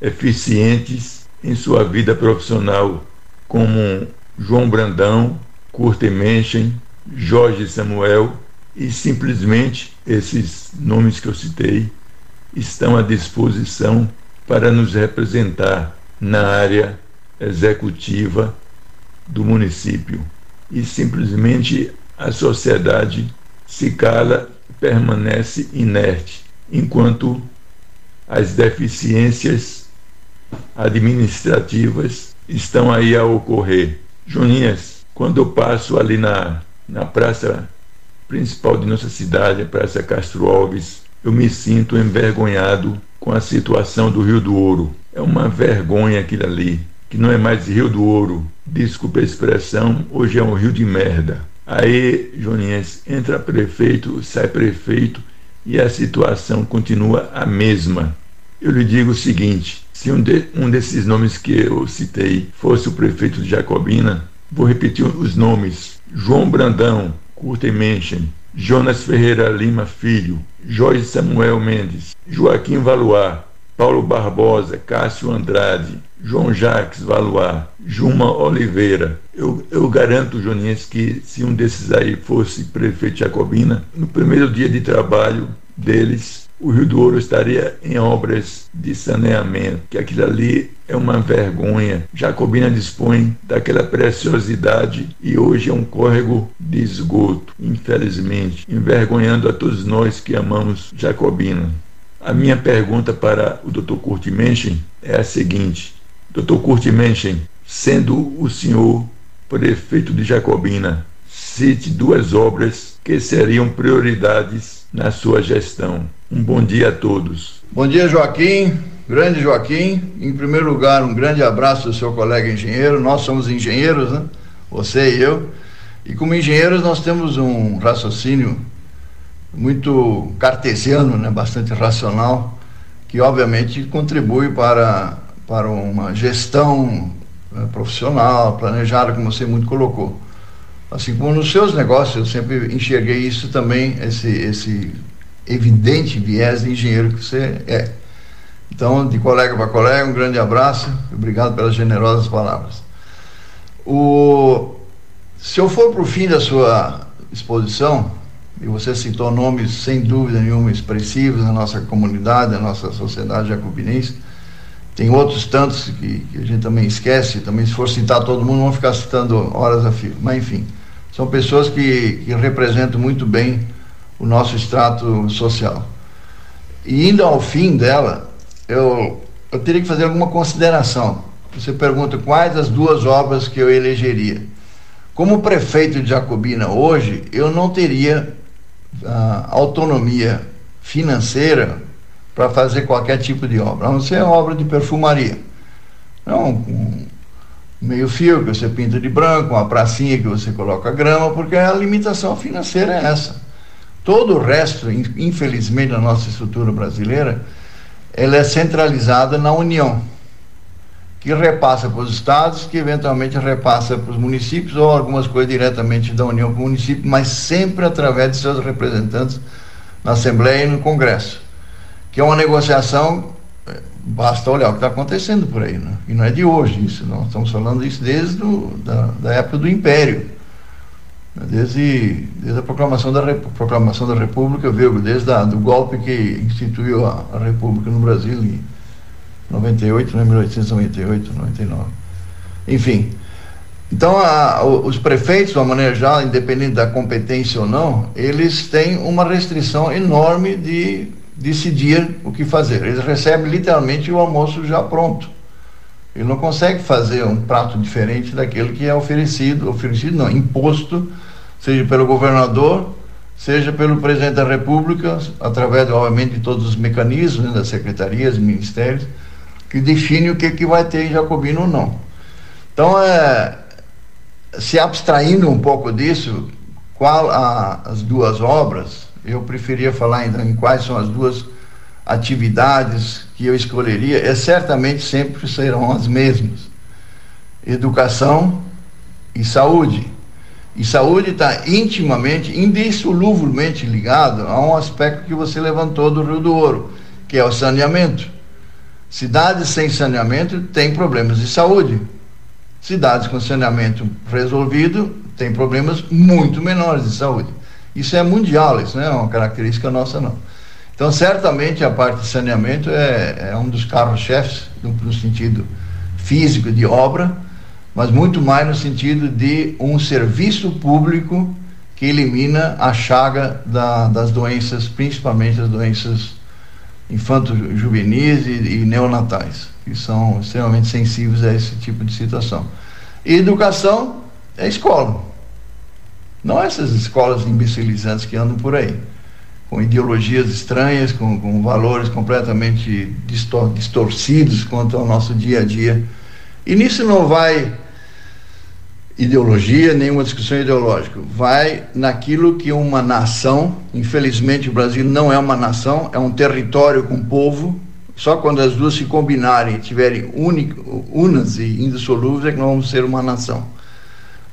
eficientes em sua vida profissional, como João Brandão, Kurt Menchen, Jorge Samuel, e simplesmente esses nomes que eu citei estão à disposição para nos representar na área executiva do município e simplesmente a sociedade se cala permanece inerte, enquanto as deficiências administrativas estão aí a ocorrer. Joninhas, quando eu passo ali na, na praça principal de nossa cidade, a Praça Castro Alves, eu me sinto envergonhado com a situação do Rio do Ouro. É uma vergonha aquilo ali que não é mais Rio do Ouro, desculpa a expressão, hoje é um rio de merda. Aí, Joninhas, entra prefeito, sai prefeito, e a situação continua a mesma. Eu lhe digo o seguinte: se um, de, um desses nomes que eu citei fosse o prefeito de Jacobina, vou repetir os nomes: João Brandão, Curten Menschen, Jonas Ferreira Lima Filho, Jorge Samuel Mendes, Joaquim Valuar, Paulo Barbosa, Cássio Andrade, João Jacques Valuar, Juma Oliveira. Eu, eu garanto, Joninhas, que se um desses aí fosse prefeito Jacobina, no primeiro dia de trabalho deles, o Rio do Ouro estaria em obras de saneamento, que aquilo ali é uma vergonha. Jacobina dispõe daquela preciosidade e hoje é um córrego de esgoto, infelizmente, envergonhando a todos nós que amamos Jacobina. A minha pergunta para o Dr. Kurt Menchen é a seguinte: Dr. Kurt Menchen, sendo o senhor prefeito de Jacobina, cite duas obras que seriam prioridades na sua gestão. Um bom dia a todos. Bom dia, Joaquim. Grande Joaquim. Em primeiro lugar, um grande abraço ao seu colega engenheiro. Nós somos engenheiros, né? Você e eu. E como engenheiros, nós temos um raciocínio muito cartesiano, né, bastante racional, que obviamente contribui para, para uma gestão né, profissional, planejada, como você muito colocou. Assim como nos seus negócios, eu sempre enxerguei isso também, esse, esse evidente viés de engenheiro que você é. Então, de colega para colega, um grande abraço, obrigado pelas generosas palavras. O, se eu for para o fim da sua exposição, e você citou nomes sem dúvida nenhuma expressivos na nossa comunidade, na nossa sociedade jacobinense. Tem outros tantos que, que, a gente também esquece, também se for citar todo mundo, vamos ficar citando horas a fio. Mas enfim, são pessoas que, que representam muito bem o nosso extrato social. E indo ao fim dela, eu, eu teria que fazer alguma consideração. Você pergunta quais as duas obras que eu elegeria. Como prefeito de Jacobina hoje, eu não teria autonomia financeira para fazer qualquer tipo de obra, a não ser obra de perfumaria. Não meio fio que você pinta de branco, uma pracinha que você coloca grama, porque a limitação financeira é essa. Todo o resto, infelizmente, na nossa estrutura brasileira, ela é centralizada na União que repassa para os estados, que eventualmente repassa para os municípios ou algumas coisas diretamente da União para o município, mas sempre através de seus representantes na Assembleia e no Congresso. Que é uma negociação, basta olhar o que está acontecendo por aí, né? e não é de hoje isso, nós estamos falando isso desde do, da, da época do Império, desde, desde a proclamação da, proclamação da República, veio desde o do golpe que instituiu a, a República no Brasil. E, 98, né, 1898, 99. Enfim. Então, a, os prefeitos, de uma maneira geral, independente da competência ou não, eles têm uma restrição enorme de decidir o que fazer. Eles recebem literalmente o almoço já pronto. Ele não consegue fazer um prato diferente daquele que é oferecido, oferecido não, imposto, seja pelo governador, seja pelo presidente da República, através, obviamente, de todos os mecanismos né, das secretarias, ministérios que define o que, que vai ter em Jacobino ou não. Então, é, se abstraindo um pouco disso, qual a, as duas obras, eu preferia falar então em quais são as duas atividades que eu escolheria, é certamente sempre serão as mesmas: educação e saúde. E saúde está intimamente, indissoluvelmente ligado a um aspecto que você levantou do Rio do Ouro, que é o saneamento. Cidades sem saneamento têm problemas de saúde. Cidades com saneamento resolvido têm problemas muito menores de saúde. Isso é mundial, isso não é uma característica nossa, não. Então, certamente, a parte de saneamento é, é um dos carros-chefes, no, no sentido físico de obra, mas muito mais no sentido de um serviço público que elimina a chaga da, das doenças, principalmente as doenças infanto-juvenis e, e, neonatais, que são extremamente sensíveis a esse tipo de situação. E educação é escola. Não essas escolas imbecilizantes que andam por aí, com ideologias estranhas, com, com valores completamente distor distorcidos quanto ao nosso dia a dia. E nisso não vai ideologia, nenhuma discussão ideológica. Vai naquilo que uma nação, infelizmente o Brasil não é uma nação, é um território com povo. Só quando as duas se combinarem e tiverem único, unas e indissolúveis é que nós vamos ser uma nação.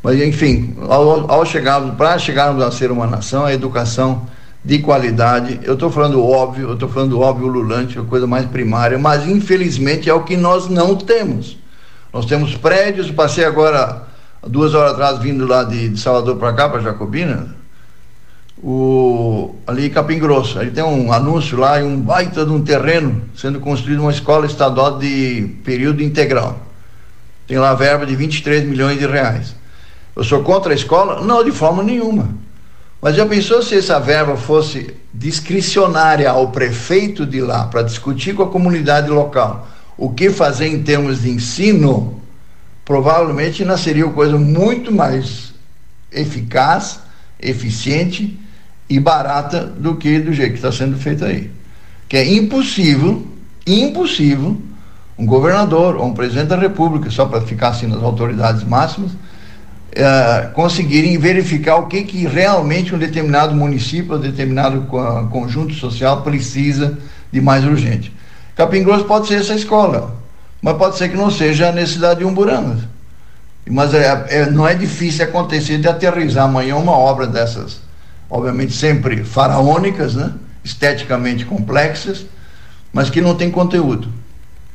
Mas, enfim, ao, ao chegarmos, para chegarmos a ser uma nação, a educação de qualidade, eu estou falando óbvio, eu estou falando óbvio lulante, a coisa mais primária, mas infelizmente é o que nós não temos. Nós temos prédios, passei agora duas horas atrás vindo lá de, de Salvador para cá, para Jacobina, o, ali em Capim Grosso. Aí tem um anúncio lá um baita de um terreno sendo construído uma escola estadual de período integral. Tem lá verba de 23 milhões de reais. Eu sou contra a escola? Não, de forma nenhuma. Mas já pensou se essa verba fosse discricionária ao prefeito de lá para discutir com a comunidade local o que fazer em termos de ensino? Provavelmente nasceria uma coisa muito mais eficaz, eficiente e barata do que do jeito que está sendo feito aí. Que é impossível, impossível, um governador ou um presidente da República, só para ficar assim nas autoridades máximas, uh, conseguirem verificar o que, que realmente um determinado município, um determinado conjunto social precisa de mais urgente. Capim Grosso pode ser essa escola, mas pode ser que não seja a necessidade de Umburangas. Mas é, é, não é difícil acontecer de aterrizar amanhã uma obra dessas, obviamente sempre faraônicas, né? esteticamente complexas, mas que não tem conteúdo.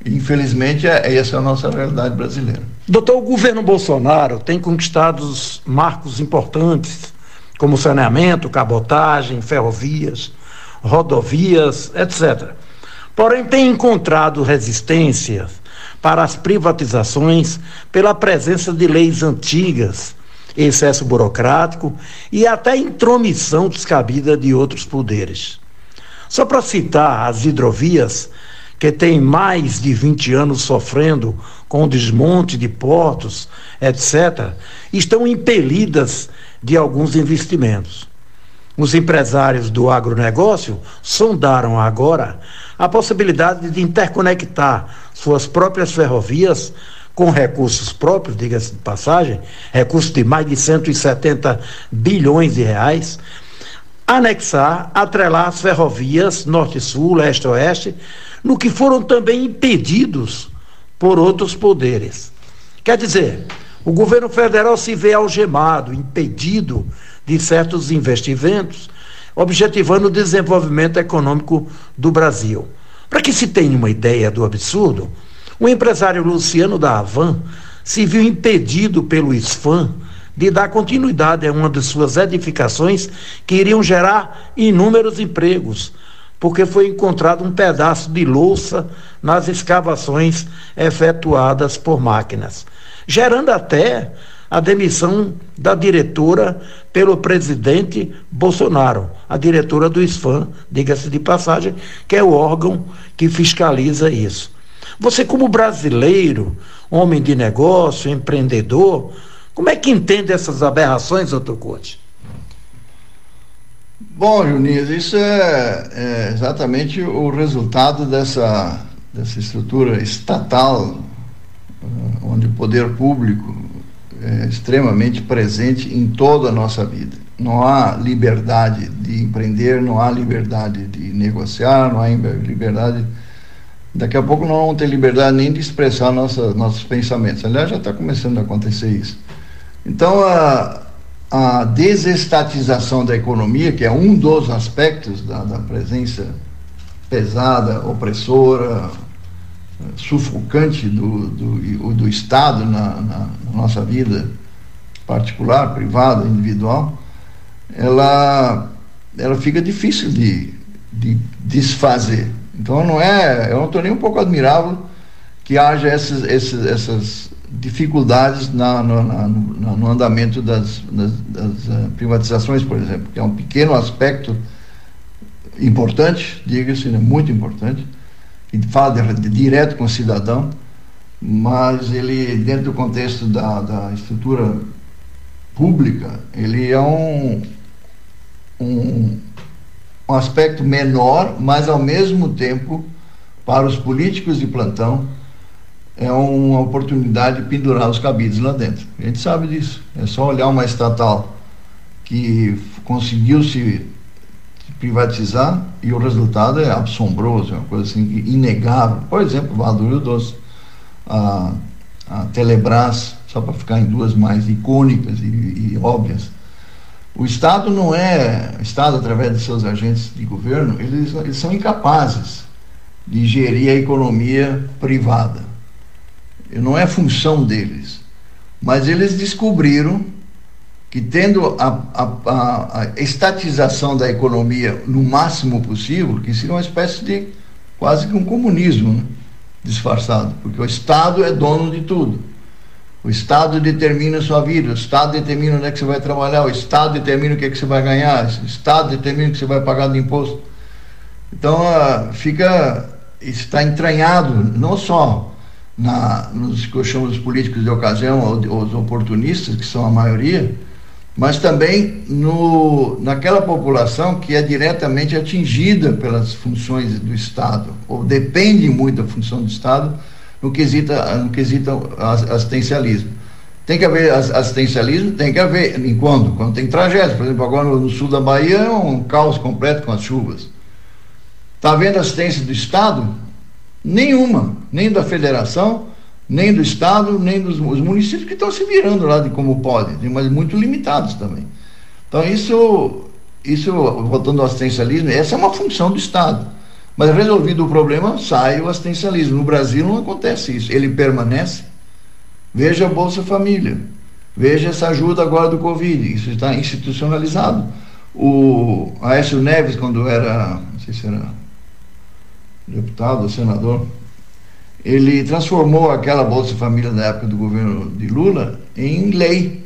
Infelizmente, é, essa é a nossa realidade brasileira. Doutor, o governo Bolsonaro tem conquistado marcos importantes, como saneamento, cabotagem, ferrovias, rodovias, etc. Porém, tem encontrado resistências para as privatizações pela presença de leis antigas, excesso burocrático e até intromissão descabida de outros poderes. Só para citar as hidrovias, que tem mais de 20 anos sofrendo com o desmonte de portos, etc., estão impelidas de alguns investimentos. Os empresários do agronegócio sondaram agora a possibilidade de interconectar suas próprias ferrovias com recursos próprios, diga-se de passagem, recursos de mais de 170 bilhões de reais, anexar, atrelar as ferrovias norte-sul, leste-oeste, no que foram também impedidos por outros poderes. Quer dizer, o governo federal se vê algemado, impedido de certos investimentos, objetivando o desenvolvimento econômico do Brasil. Para que se tenha uma ideia do absurdo, o empresário Luciano da Havan se viu impedido pelo SFAM de dar continuidade a uma de suas edificações que iriam gerar inúmeros empregos, porque foi encontrado um pedaço de louça nas escavações efetuadas por máquinas, gerando até a demissão da diretora pelo presidente Bolsonaro, a diretora do SFAM, diga-se de passagem, que é o órgão que fiscaliza isso. Você, como brasileiro, homem de negócio, empreendedor, como é que entende essas aberrações, doutor? Bom, Junias, isso é, é, exatamente o resultado dessa, dessa estrutura estatal, eh, onde o poder público é extremamente presente em toda a nossa vida. Não há liberdade de empreender, não há liberdade de negociar, não há liberdade. Daqui a pouco não vamos ter liberdade nem de expressar nossa, nossos pensamentos. Aliás, já está começando a acontecer isso. Então, a, a desestatização da economia, que é um dos aspectos da, da presença pesada, opressora, sufocante do, do, do Estado na, na, nossa vida particular, privada, individual, ela, ela fica difícil de, de desfazer. Então não é, eu não estou nem um pouco admirável que haja essas, essas, essas dificuldades na, no, na, no, andamento das, das, das uh, privatizações, por exemplo, que é um pequeno aspecto importante, diga-se, né, muito importante, que fala de, de, direto com o cidadão, mas ele, dentro do contexto da, da estrutura pública, ele é um, um, um aspecto menor, mas ao mesmo tempo, para os políticos de plantão, é uma oportunidade de pendurar os cabides lá dentro. A gente sabe disso. É só olhar uma estatal que conseguiu se privatizar e o resultado é assombroso, é uma coisa assim inegável. Por exemplo, Valdo Doce, a, a Telebrás, só para ficar em duas mais icônicas e, e óbvias. O Estado não é, o Estado através de seus agentes de governo, eles, eles são incapazes de gerir a economia privada. Não é função deles. Mas eles descobriram que tendo a, a, a, a, estatização da economia no máximo possível, que seria uma espécie de quase que um comunismo né? disfarçado, porque o Estado é dono de tudo. O Estado determina a sua vida, o Estado determina onde é que você vai trabalhar, o Estado determina o que é que você vai ganhar, o Estado determina o que você vai pagar de imposto. Então, uh, fica, está entranhado não só na, nos que eu chamo os políticos de ocasião, os oportunistas, que são a maioria, mas também no, naquela população que é diretamente atingida pelas funções do Estado, ou depende muito da função do Estado no quesito, no quesito assistencialismo. Tem que haver assistencialismo, tem que haver, em quando? Quando tem tragédia. Por exemplo, agora no sul da Bahia é um caos completo com as chuvas. Está havendo assistência do Estado? Nenhuma, nem da federação, nem do Estado, nem dos municípios que estão se virando lá de como podem, mas muito limitados também. Então, isso, isso voltando ao assistencialismo, essa é uma função do Estado. Mas resolvido o problema, sai o assistencialismo. No Brasil não acontece isso. Ele permanece. Veja a Bolsa Família. Veja essa ajuda agora do Covid. Isso está institucionalizado. O Aécio Neves, quando era, não sei se era deputado senador, ele transformou aquela Bolsa Família na época do governo de Lula em lei.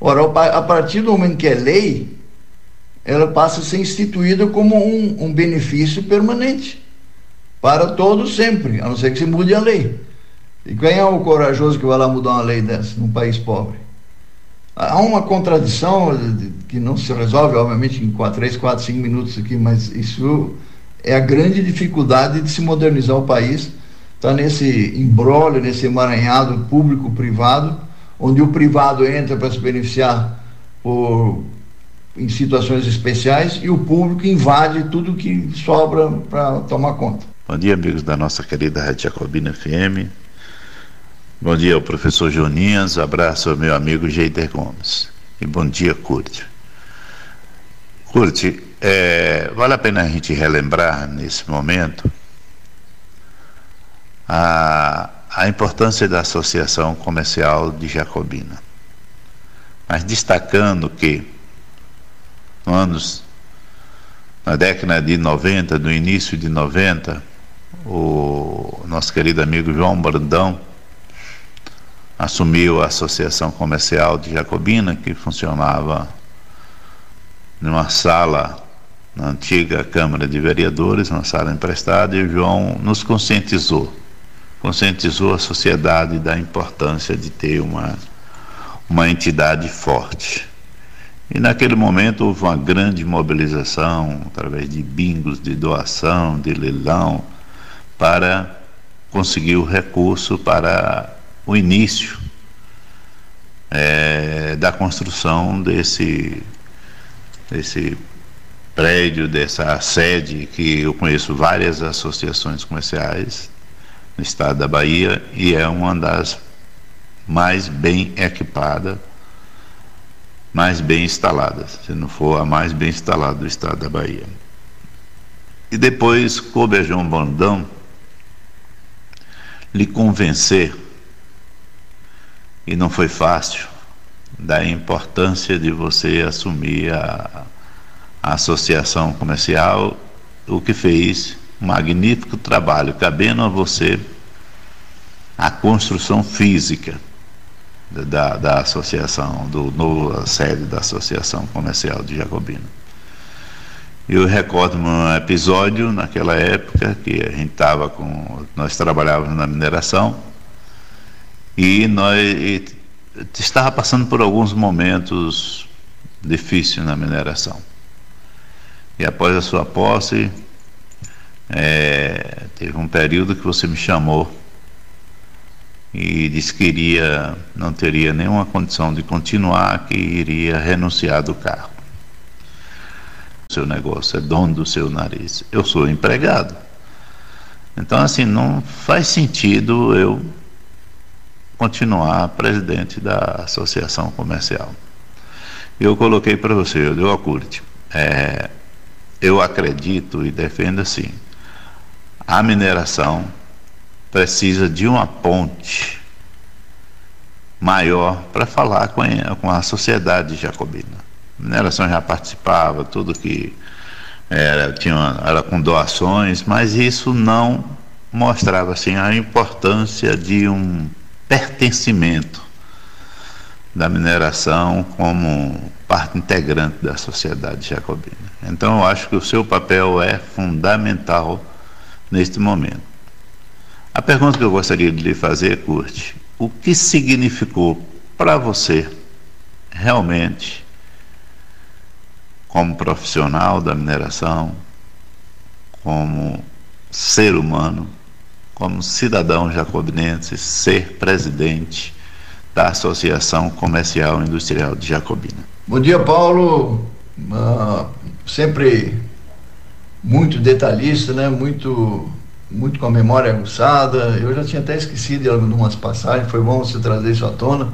Ora, a partir do momento que é lei, ela passa a ser instituída como um, um benefício permanente para todos sempre, a não ser que se mude a lei. E quem é o corajoso que vai lá mudar uma lei dessa num país pobre? Há uma contradição que não se resolve, obviamente, em 4, 3, 4, 5 minutos aqui, mas isso é a grande dificuldade de se modernizar o país está nesse embrólio, nesse emaranhado público-privado, onde o privado entra para se beneficiar por, em situações especiais e o público invade tudo que sobra para tomar conta. Bom dia, amigos da nossa querida Rádio Jacobina FM. Bom dia professor Joninhas, abraço ao meu amigo Geider Gomes. E bom dia, Curte. Curte, é, vale a pena a gente relembrar nesse momento a, a importância da Associação Comercial de Jacobina. Mas destacando que, no anos, na década de 90, no início de 90, o nosso querido amigo João Brandão assumiu a Associação Comercial de Jacobina, que funcionava numa sala na antiga Câmara de Vereadores, uma sala emprestada, e o João nos conscientizou conscientizou a sociedade da importância de ter uma, uma entidade forte. E naquele momento houve uma grande mobilização, através de bingos, de doação, de leilão, para conseguir o recurso para o início é, da construção desse, desse prédio, dessa sede, que eu conheço várias associações comerciais no estado da Bahia e é uma das mais bem equipada, mais bem instaladas, se não for a mais bem instalada do estado da Bahia. E depois coube a João Bondão lhe convencer, e não foi fácil, da importância de você assumir a, associação comercial, o que fez um magnífico trabalho, cabendo a você a construção física da, da associação, do novo sede da Associação Comercial de Jacobina. Eu recordo um episódio naquela época que a gente estava com. Nós trabalhávamos na mineração e nós e estava passando por alguns momentos difíceis na mineração. E após a sua posse, é, teve um período que você me chamou e disse que iria, não teria nenhuma condição de continuar, que iria renunciar do cargo. O seu negócio é dono do seu nariz. Eu sou empregado. Então, assim, não faz sentido eu continuar presidente da associação comercial. Eu coloquei para você, eu deu a curte. É, eu acredito e defendo assim: a mineração precisa de uma ponte maior para falar com a, com a sociedade jacobina. A mineração já participava, tudo que era, tinha, era com doações, mas isso não mostrava assim, a importância de um pertencimento da mineração como parte integrante da sociedade jacobina. Então, eu acho que o seu papel é fundamental neste momento. A pergunta que eu gostaria de lhe fazer, Curte, o que significou para você realmente, como profissional da mineração, como ser humano, como cidadão jacobinense, ser presidente da Associação Comercial Industrial de Jacobina? Bom dia, Paulo. Uh, sempre muito detalhista, né? Muito muito com a memória aguçada. Eu já tinha até esquecido de algumas passagens, foi bom você trazer isso à tona,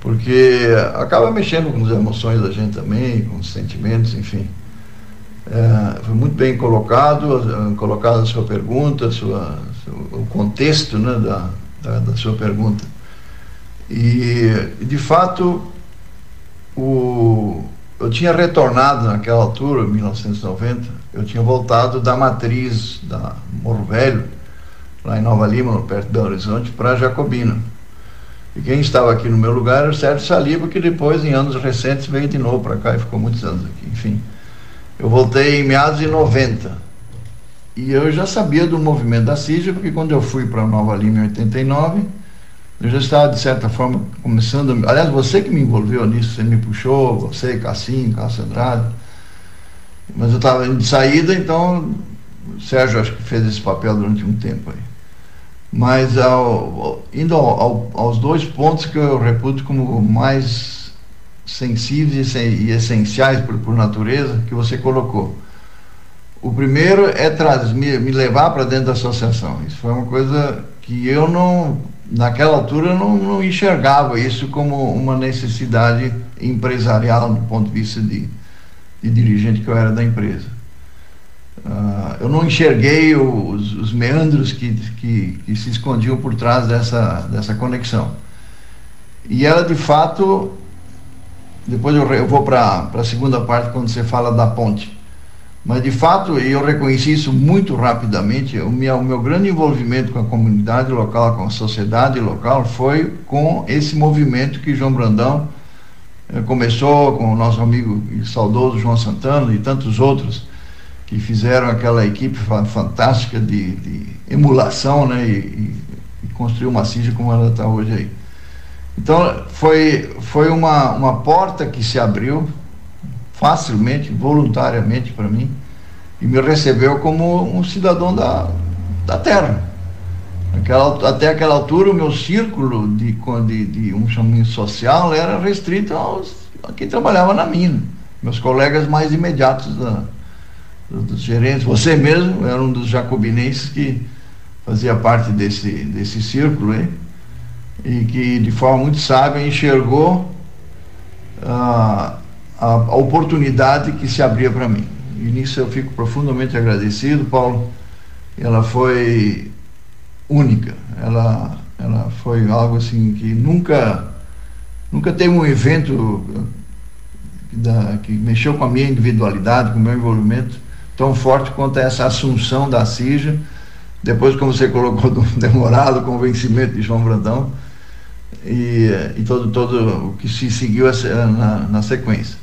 porque acaba mexendo com as emoções da gente também, com os sentimentos, enfim. É, foi muito bem colocado, colocada a sua pergunta, a sua, o contexto né, da, da, da sua pergunta. E, de fato, o, eu tinha retornado naquela altura, 1990, eu tinha voltado da matriz da Morro Velho, lá em Nova Lima, perto de Belo Horizonte, para Jacobina. E quem estava aqui no meu lugar era o Sérgio Saliba, que depois, em anos recentes, veio de novo para cá e ficou muitos anos aqui. Enfim, eu voltei em meados de 90. E eu já sabia do movimento da CIJA, porque quando eu fui para Nova Lima em 89, eu já estava, de certa forma, começando. Aliás, você que me envolveu nisso, você me puxou, você, Cassim, Cássio Andrade. Mas eu estava de saída, então o Sérgio acho que fez esse papel durante um tempo aí. Mas ao, indo ao, ao, aos dois pontos que eu reputo como mais sensíveis e essenciais por, por natureza que você colocou. O primeiro é trazer, me, me levar para dentro da associação. Isso foi uma coisa que eu não naquela altura não, não enxergava isso como uma necessidade empresarial do ponto de vista de, de dirigente que eu era da empresa. Uh, eu não enxerguei os, os meandros que, que, que, se escondiam por trás dessa, dessa conexão. E ela, de fato, depois eu, eu vou para a segunda parte, quando você fala da ponte. Mas, de fato, eu reconheci isso muito rapidamente. O meu, o meu grande envolvimento com a comunidade local, com a sociedade local, foi com esse movimento que João Brandão eh, começou com o nosso amigo e saudoso João Santana e tantos outros que fizeram aquela equipe fantástica de, de emulação né, e, e, e construiu uma CIJA como ela está hoje aí. Então, foi, foi uma, uma porta que se abriu facilmente, voluntariamente para mim, e me recebeu como um cidadão da, da terra. Aquela, até aquela altura, o meu círculo de, de, de um caminho social era restrito aos a quem trabalhava na mina, meus colegas mais imediatos da, dos gerentes. Você mesmo era um dos jacobinenses que fazia parte desse, desse círculo aí, e que de forma muito sábia enxergou ah, a, a oportunidade que se abria para mim. E nisso eu fico profundamente agradecido, Paulo. Ela foi única. Ela, ela foi algo assim que nunca, nunca teve um evento da, que mexeu com a minha individualidade, com o meu envolvimento tão forte quanto essa assunção da CIJA. Depois, como você colocou, do demorado convencimento de João Brandão e, e todo, todo o que se seguiu na, na sequência.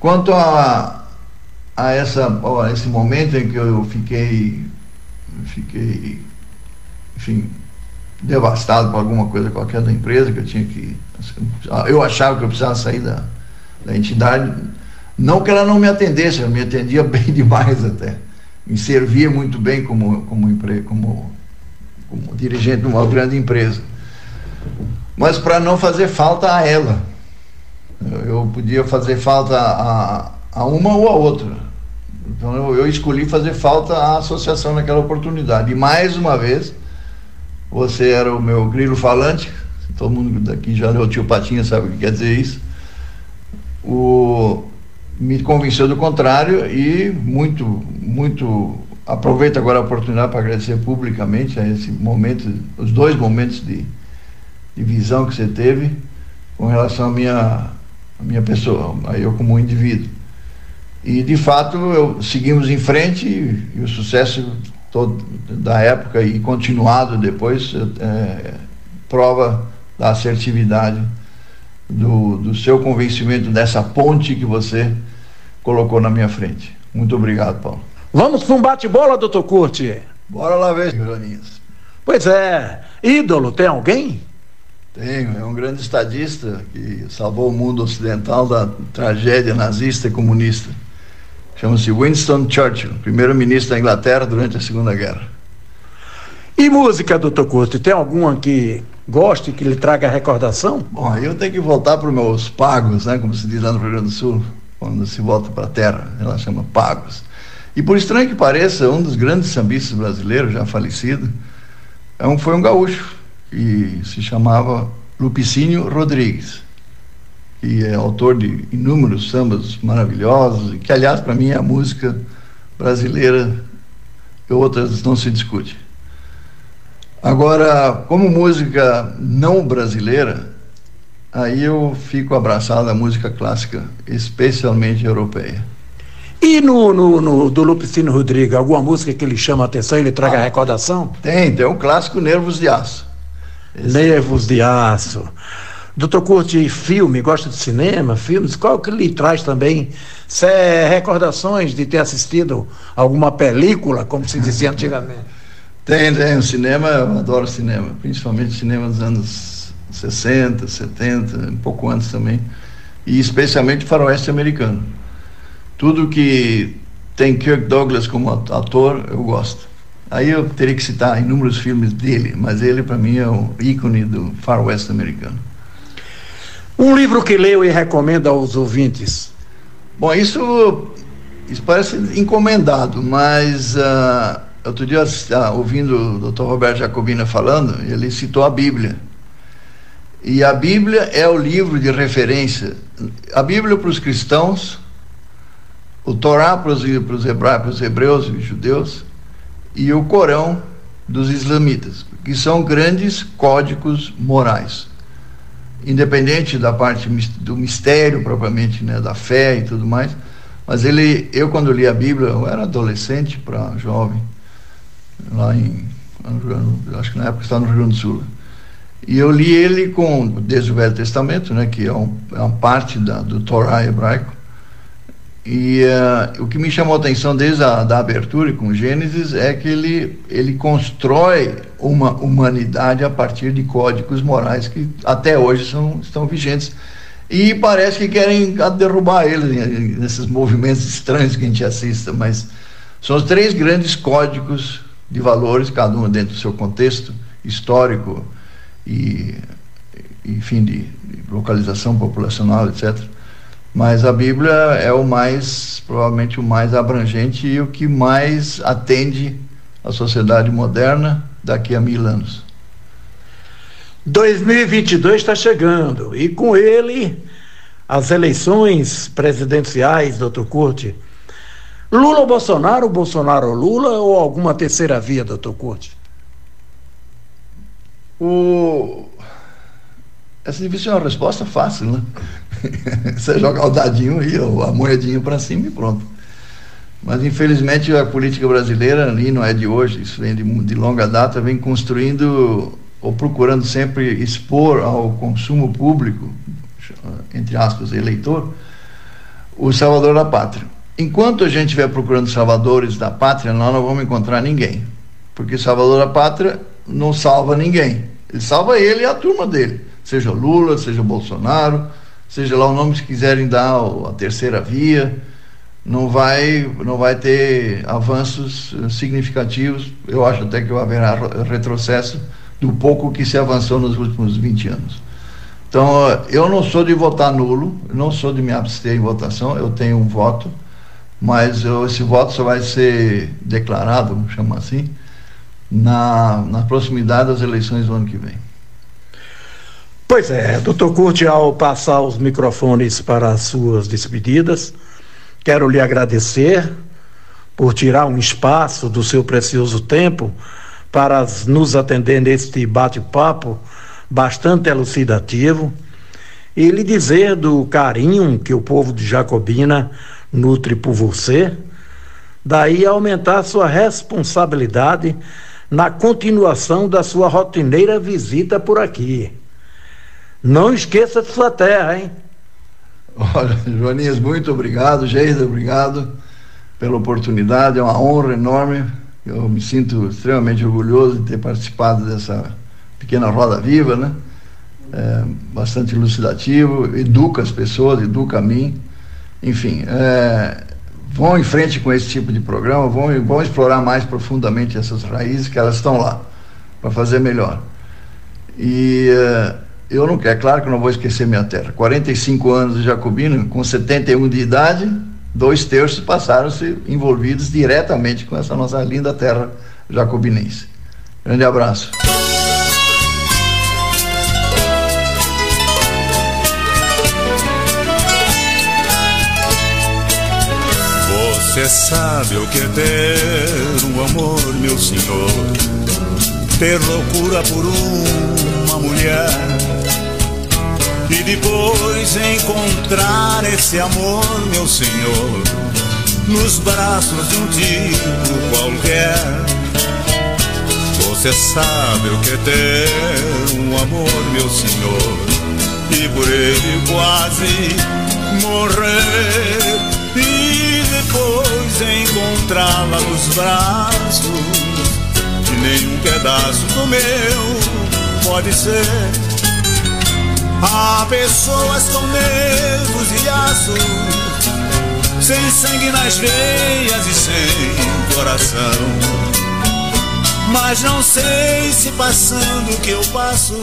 Quanto a, a, essa, esse momento em que eu fiquei, fiquei, enfim, devastado por alguma coisa qualquer da empresa, que eu tinha que. Eu achava que eu precisava sair da, da entidade. Não que ela não me atendesse, ela me atendia bem demais até. Me servia muito bem como, como, como, como dirigente de uma grande empresa. mas para não fazer falta a ela. Eu podia fazer falta a, a uma ou a outra. Então eu, eu escolhi fazer falta à associação naquela oportunidade. E mais uma vez, você era o meu grilo falante, todo mundo daqui já leu o tio Patinha sabe o que quer dizer isso. O, me convenceu do contrário e muito, muito aproveito agora a oportunidade para agradecer publicamente a esse momento, os dois momentos de, de visão que você teve com relação à minha, à minha pessoa, a eu como indivíduo. E de fato eu, seguimos em frente e, e o sucesso todo da época e continuado depois é, prova da assertividade do, do seu convencimento dessa ponte que você colocou na minha frente. Muito obrigado, Paulo. Vamos para um bate-bola, doutor Curti? Bora lá ver, Joaninhas. Pois é. Ídolo, tem alguém? Tenho, é um grande estadista que salvou o mundo ocidental da tragédia nazista e comunista. Chama-se Winston Churchill, primeiro-ministro da Inglaterra durante a Segunda Guerra. E música, doutor Curti, tem alguma que goste, que lhe traga recordação? Bom, eu tenho que voltar para os meus pagos, né, como se diz lá no Rio Grande do Sul, quando se volta para a terra, ela chama pagos. E por estranho que pareça, um dos grandes sambistas brasileiros, já falecido, é um, foi um gaúcho, e se chamava Lupicínio Rodrigues, que é autor de inúmeros sambas maravilhosos, que, aliás, para mim é a música brasileira que outras não se discute. Agora, como música não brasileira, aí eu fico abraçado à música clássica, especialmente europeia. E no, no, no do Lupicino Rodrigues, alguma música que ele chama a atenção e ele traga ah, recordação? Tem, tem um clássico Nervos de Aço. Nervos de Aço. Doutor curte filme, gosta de cinema, filmes? Qual que lhe traz também é recordações de ter assistido alguma película, como se dizia antigamente? Tem, tem. O cinema, eu adoro cinema, principalmente cinema dos anos 60, 70, um pouco antes também. E especialmente faroeste americano. Tudo que tem Kirk Douglas como ator, eu gosto. Aí eu teria que citar inúmeros filmes dele, mas ele para mim é o ícone do Far West americano. Um livro que leu e recomenda aos ouvintes? Bom, isso, isso parece encomendado, mas uh, outro dia, uh, ouvindo o Dr. Roberto Jacobina falando, ele citou a Bíblia. E a Bíblia é o livro de referência. A Bíblia para os cristãos o Torá para os, para os, hebreus e judeus e o Corão dos islamitas, que são grandes códigos morais. Independente da parte do mistério propriamente, né, da fé e tudo mais, mas ele, eu quando li a Bíblia, eu era adolescente para jovem, lá em, acho que na época estava no Rio Grande do Sul. E eu li ele com, desde o Velho Testamento, né, que é, um, é uma parte da, do Torá hebraico, e uh, o que me chamou a atenção desde a da abertura com Gênesis é que ele, ele constrói uma humanidade a partir de códigos morais que até hoje são, estão vigentes. E parece que querem derrubar ele nesses movimentos estranhos que a gente assista, mas são os três grandes códigos de valores, cada um dentro do seu contexto histórico e, enfim, de, de localização populacional, etc mas a Bíblia é o mais, provavelmente o mais abrangente e o que mais atende a sociedade moderna daqui a mil anos. 2022 está chegando e com ele as eleições presidenciais, doutor Curte. Lula ou Bolsonaro, Bolsonaro ou Lula ou alguma terceira via, doutor Curte? O... Essa difícil é uma resposta fácil, né? Você jogar o dadinho e a moedinha para cima e pronto. Mas infelizmente a política brasileira ali não é de hoje, isso vem de, de longa data, vem construindo ou procurando sempre expor ao consumo público, entre aspas, eleitor, o salvador da pátria. Enquanto a gente estiver procurando salvadores da pátria, nós não vamos encontrar ninguém. Porque salvador da pátria não salva ninguém. Ele salva ele e a turma dele. Seja Lula, seja Bolsonaro, seja lá o nome que quiserem dar, a terceira via, não vai, não vai ter avanços significativos. Eu acho até que haverá retrocesso do pouco que se avançou nos últimos 20 anos. Então, eu não sou de votar nulo, não sou de me abster em votação, eu tenho um voto, mas eu, esse voto só vai ser declarado, vamos chamar assim, na, na proximidade das eleições do ano que vem. Pois é, doutor Curti, ao passar os microfones para as suas despedidas, quero lhe agradecer por tirar um espaço do seu precioso tempo para nos atender neste bate-papo bastante elucidativo e lhe dizer do carinho que o povo de Jacobina nutre por você, daí aumentar sua responsabilidade na continuação da sua rotineira visita por aqui. Não esqueça de sua terra, hein? Olha, Joaninhas, muito obrigado, Geisa, obrigado pela oportunidade, é uma honra enorme. Eu me sinto extremamente orgulhoso de ter participado dessa pequena roda viva, né? É, bastante elucidativo, educa as pessoas, educa a mim. Enfim, é, vão em frente com esse tipo de programa, vão, vão explorar mais profundamente essas raízes que elas estão lá para fazer melhor. E é, eu não quero, é claro que eu não vou esquecer minha terra. 45 anos de Jacobino, com 71 de idade, dois terços passaram-se envolvidos diretamente com essa nossa linda terra jacobinense. Grande abraço. Você sabe o que é ter um amor, meu senhor, ter loucura por uma mulher e depois encontrar esse amor, meu senhor, nos braços de um tipo qualquer. Você sabe o que é ter um amor, meu senhor, e por ele quase morrer. E depois encontrá-la nos braços, que nenhum pedaço do meu pode ser Há pessoas com nervos e aços, sem sangue nas veias e sem coração. Mas não sei se passando o que eu passo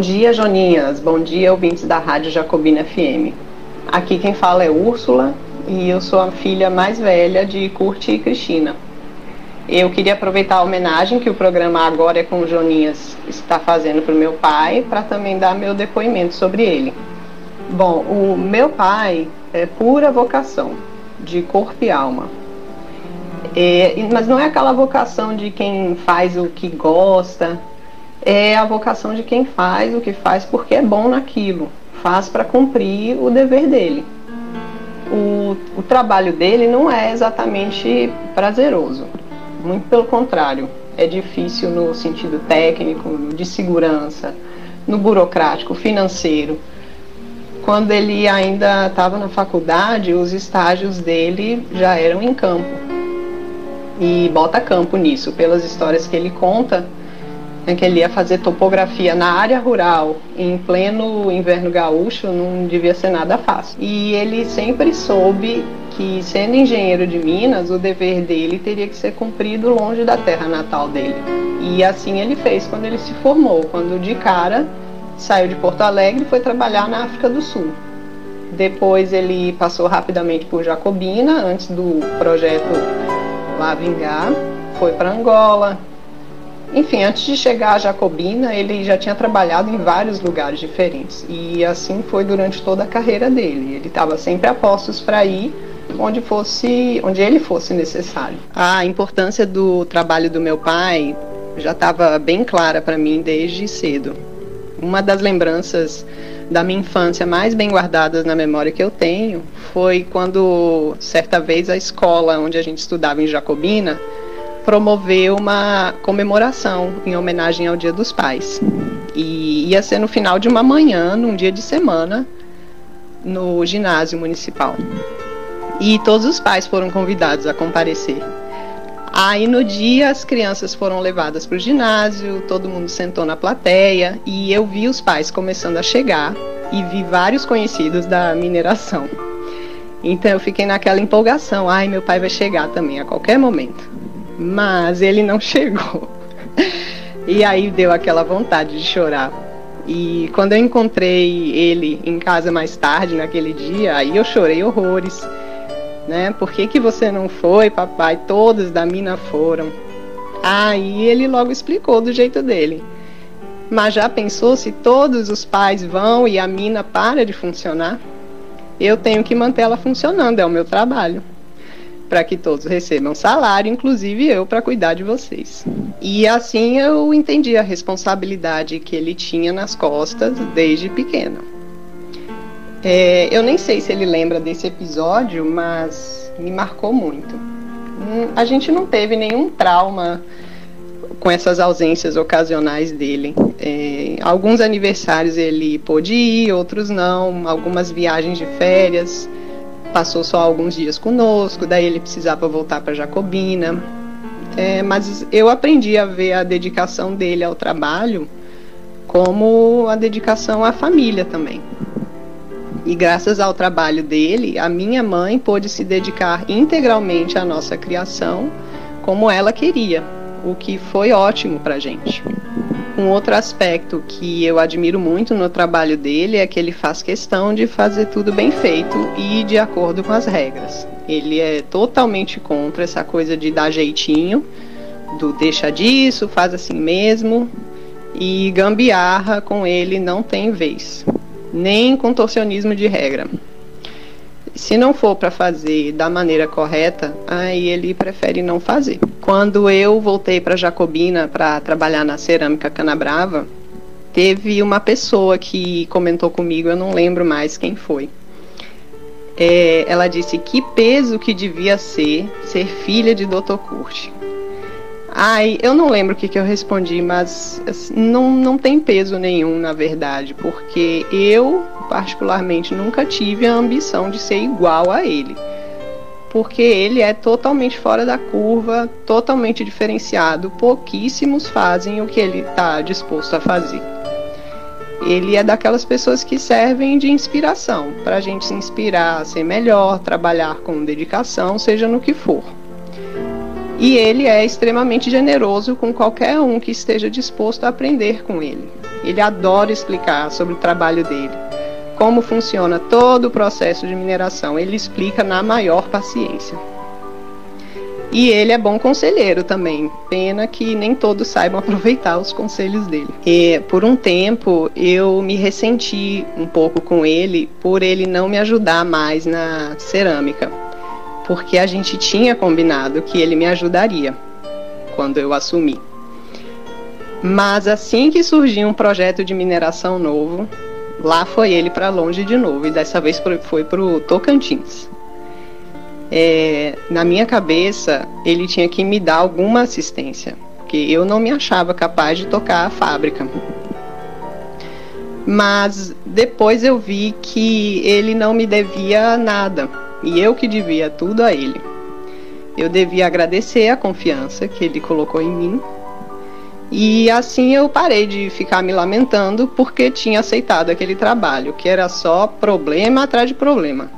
dia, Joninhas. Bom dia, ouvintes da Rádio Jacobina FM. Aqui quem fala é Úrsula e eu sou a filha mais velha de Curti e Cristina. Eu queria aproveitar a homenagem que o programa Agora é com Joninhas está fazendo para o meu pai, para também dar meu depoimento sobre ele. Bom, o meu pai é pura vocação, de corpo e alma. É, mas não é aquela vocação de quem faz o que gosta, é a vocação de quem faz o que faz porque é bom naquilo, faz para cumprir o dever dele. O, o trabalho dele não é exatamente prazeroso, muito pelo contrário, é difícil no sentido técnico, de segurança, no burocrático, financeiro. Quando ele ainda estava na faculdade, os estágios dele já eram em campo. e bota campo nisso, pelas histórias que ele conta, que ele ia fazer topografia na área rural em pleno inverno gaúcho, não devia ser nada fácil. E ele sempre soube que, sendo engenheiro de Minas, o dever dele teria que ser cumprido longe da terra natal dele. E assim ele fez quando ele se formou, quando de cara saiu de Porto Alegre e foi trabalhar na África do Sul. Depois ele passou rapidamente por Jacobina, antes do projeto lá vingar, foi para Angola. Enfim, antes de chegar a Jacobina, ele já tinha trabalhado em vários lugares diferentes. E assim foi durante toda a carreira dele. Ele estava sempre a postos para ir onde fosse, onde ele fosse necessário. A importância do trabalho do meu pai já estava bem clara para mim desde cedo. Uma das lembranças da minha infância mais bem guardadas na memória que eu tenho foi quando, certa vez, a escola onde a gente estudava em Jacobina promoveu uma comemoração em homenagem ao Dia dos Pais. E ia ser no final de uma manhã, num dia de semana, no ginásio municipal. E todos os pais foram convidados a comparecer. Aí no dia as crianças foram levadas para o ginásio, todo mundo sentou na plateia e eu vi os pais começando a chegar e vi vários conhecidos da mineração. Então eu fiquei naquela empolgação, ai meu pai vai chegar também a qualquer momento. Mas ele não chegou. E aí deu aquela vontade de chorar. E quando eu encontrei ele em casa mais tarde naquele dia, aí eu chorei horrores né? Por que, que você não foi, papai? Todos da mina foram. Aí ele logo explicou do jeito dele. Mas já pensou se todos os pais vão e a mina para de funcionar? Eu tenho que manter ela funcionando, é o meu trabalho. Para que todos recebam salário, inclusive eu, para cuidar de vocês. E assim eu entendi a responsabilidade que ele tinha nas costas desde pequeno. É, eu nem sei se ele lembra desse episódio, mas me marcou muito. Hum, a gente não teve nenhum trauma com essas ausências ocasionais dele. É, alguns aniversários ele pôde ir, outros não. Algumas viagens de férias, passou só alguns dias conosco, daí ele precisava voltar para Jacobina. É, mas eu aprendi a ver a dedicação dele ao trabalho como a dedicação à família também. E graças ao trabalho dele, a minha mãe pôde se dedicar integralmente à nossa criação como ela queria, o que foi ótimo para gente. Um outro aspecto que eu admiro muito no trabalho dele é que ele faz questão de fazer tudo bem feito e de acordo com as regras. Ele é totalmente contra essa coisa de dar jeitinho, do deixa disso, faz assim mesmo, e gambiarra com ele não tem vez nem contorcionismo de regra. Se não for para fazer da maneira correta, aí ele prefere não fazer. Quando eu voltei para Jacobina para trabalhar na cerâmica Canabrava, teve uma pessoa que comentou comigo, eu não lembro mais quem foi. É, ela disse que peso que devia ser ser filha de Dr. Curti. Ai, eu não lembro o que, que eu respondi, mas assim, não, não tem peso nenhum, na verdade, porque eu, particularmente, nunca tive a ambição de ser igual a ele. Porque ele é totalmente fora da curva, totalmente diferenciado. Pouquíssimos fazem o que ele está disposto a fazer. Ele é daquelas pessoas que servem de inspiração, para a gente se inspirar a ser melhor, trabalhar com dedicação, seja no que for. E ele é extremamente generoso com qualquer um que esteja disposto a aprender com ele. Ele adora explicar sobre o trabalho dele, como funciona todo o processo de mineração. Ele explica na maior paciência. E ele é bom conselheiro também. Pena que nem todos saibam aproveitar os conselhos dele. E por um tempo eu me ressenti um pouco com ele por ele não me ajudar mais na cerâmica porque a gente tinha combinado que ele me ajudaria quando eu assumi. Mas assim que surgiu um projeto de mineração novo, lá foi ele para longe de novo e dessa vez foi para o Tocantins. É, na minha cabeça, ele tinha que me dar alguma assistência, porque eu não me achava capaz de tocar a fábrica. Mas depois eu vi que ele não me devia nada e eu que devia tudo a ele. Eu devia agradecer a confiança que ele colocou em mim. E assim eu parei de ficar me lamentando porque tinha aceitado aquele trabalho, que era só problema atrás de problema.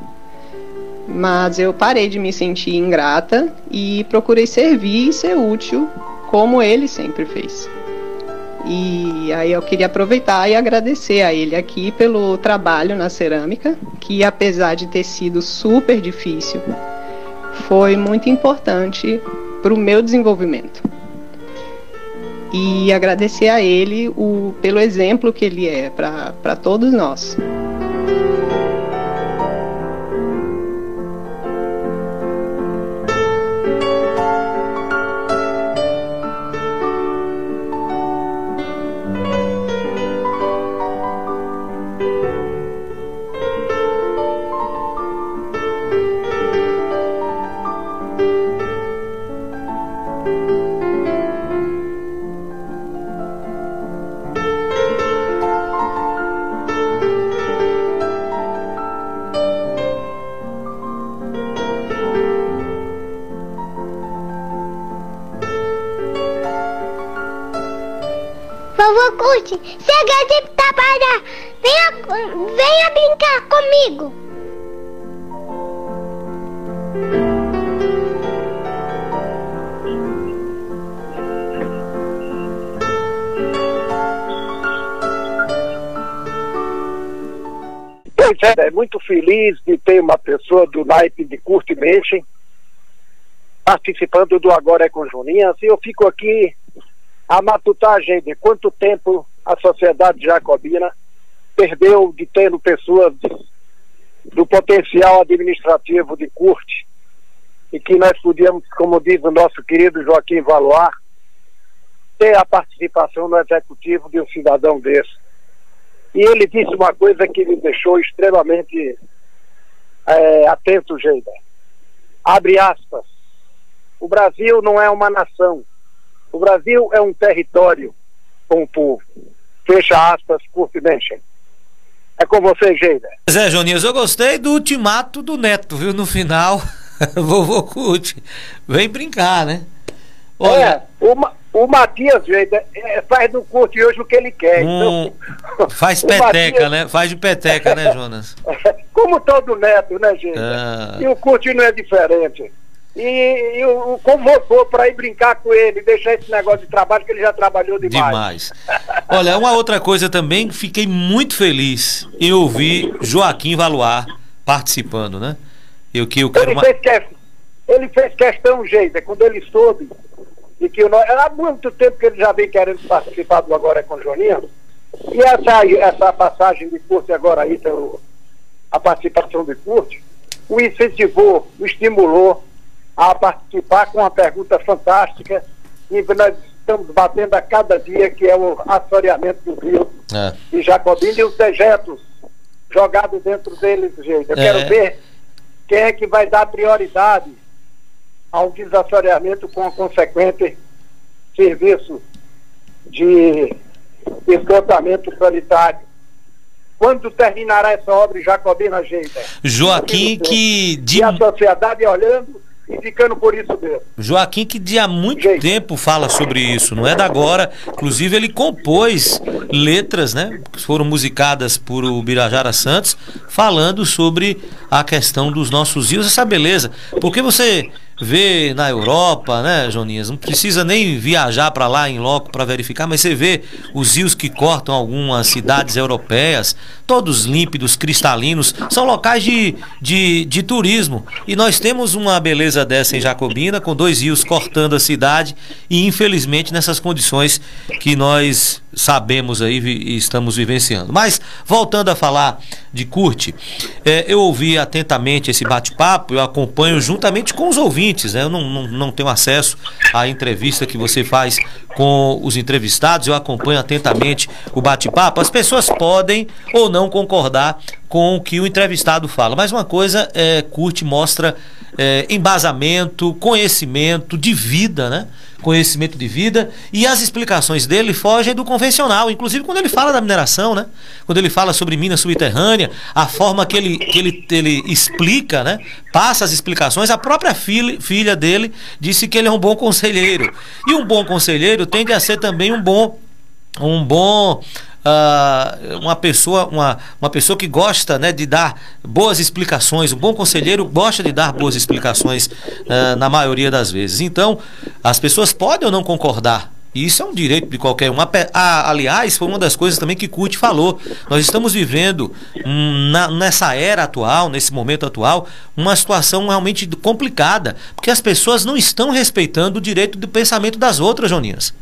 Mas eu parei de me sentir ingrata e procurei servir e ser útil, como ele sempre fez. E aí eu queria aproveitar e agradecer a ele aqui pelo trabalho na cerâmica, que apesar de ter sido super difícil, foi muito importante para o meu desenvolvimento. E agradecer a ele o, pelo exemplo que ele é para todos nós. Venha, brincar comigo. Pois é, é muito feliz de ter uma pessoa do naipe de Curte Mexe participando do Agora é com Juninhas e eu fico aqui a matutagem de quanto tempo a sociedade jacobina perdeu de tendo pessoas do potencial administrativo de curte e que nós podíamos, como diz o nosso querido Joaquim Valoar, ter a participação no executivo de um cidadão desse. E ele disse uma coisa que me deixou extremamente é, atento, Geida. Abre aspas. O Brasil não é uma nação. O Brasil é um território com o povo. Fecha aspas, Kurt Menchen. É com você, Geida. Zé Joninhos, eu gostei do ultimato do Neto, viu? No final, vovô Kurt, vem brincar, né? Olha... É, o, o Matias, Geida, é, faz do Kurt hoje o que ele quer. Hum, então... Faz peteca, Matias... né? Faz de peteca, né, Jonas? Como todo neto, né, Geida? Ah. E o Kurt não é diferente e, e o, convocou para ir brincar com ele, deixar esse negócio de trabalho que ele já trabalhou demais. Demais. Olha, uma outra coisa também, fiquei muito feliz em ouvir Joaquim Valuar participando, né? Eu que eu quero ele, fez que, ele fez questão, Geida, quando ele soube de que eu, há muito tempo que ele já vem querendo participar do Agora é com o Joninho, e essa, essa passagem de curso agora aí, a participação de curso, o incentivou, o estimulou, a participar com uma pergunta fantástica e nós estamos batendo a cada dia, que é o assoreamento do rio é. de Jacobina e os dejetos jogados dentro deles, gente. Eu é. quero ver quem é que vai dar prioridade ao desassoreamento com a consequente serviço de esgotamento sanitário. Quando terminará essa obra em Jacobina, gente? Joaquim, que... De... E a sociedade olhando e ficando por isso mesmo. Joaquim, que de há muito Gente. tempo fala sobre isso, não é da agora. Inclusive, ele compôs letras, né? Que foram musicadas por o Birajara Santos, falando sobre a questão dos nossos rios, essa beleza. Porque você vê na Europa, né, Joninhas? Não precisa nem viajar para lá em loco para verificar, mas você vê os rios que cortam algumas cidades europeias, todos límpidos, cristalinos, são locais de, de, de turismo. E nós temos uma beleza dessa em Jacobina, com dois rios cortando a cidade, e infelizmente nessas condições que nós sabemos aí e estamos vivenciando. Mas, voltando a falar de Curte, é, eu ouvi atentamente esse bate-papo, eu acompanho juntamente com os ouvintes, né? eu não, não, não tenho acesso à entrevista que você faz com os entrevistados, eu acompanho atentamente o bate-papo. As pessoas podem ou não concordar com o que o entrevistado fala. Mas uma coisa é, curte, mostra é, embasamento, conhecimento de vida, né? Conhecimento de vida. E as explicações dele fogem do convencional. Inclusive quando ele fala da mineração, né? Quando ele fala sobre mina subterrânea, a forma que ele, que ele, ele explica, né? Passa as explicações. A própria filha, filha dele disse que ele é um bom conselheiro. E um bom conselheiro tende a ser também um bom um bom uh, uma pessoa uma, uma pessoa que gosta né, de dar boas explicações um bom conselheiro gosta de dar boas explicações uh, na maioria das vezes então as pessoas podem ou não concordar isso é um direito de qualquer um. Aliás, foi uma das coisas também que Kut falou. Nós estamos vivendo hum, na, nessa era atual, nesse momento atual, uma situação realmente complicada, porque as pessoas não estão respeitando o direito do pensamento das outras, Joninhas.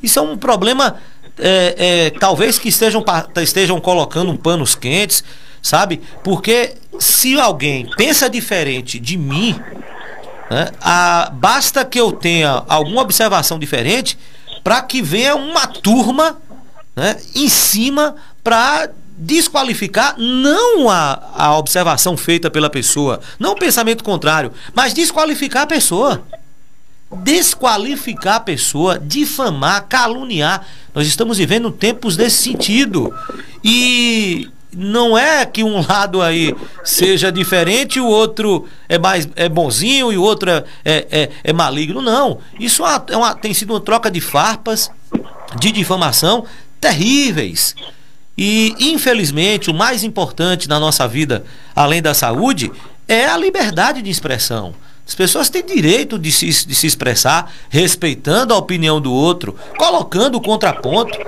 Isso é um problema é, é, talvez que estejam, estejam colocando panos quentes, sabe? Porque se alguém pensa diferente de mim, né, a, basta que eu tenha alguma observação diferente para que venha uma turma né, em cima para desqualificar não a, a observação feita pela pessoa, não o pensamento contrário, mas desqualificar a pessoa desqualificar a pessoa, difamar, caluniar. Nós estamos vivendo tempos desse sentido. E não é que um lado aí seja diferente o outro é mais é bonzinho e o outro é, é, é, é maligno. Não. Isso é, é uma, tem sido uma troca de farpas, de difamação terríveis. E, infelizmente, o mais importante na nossa vida, além da saúde, é a liberdade de expressão. As pessoas têm direito de se, de se expressar, respeitando a opinião do outro, colocando o contraponto,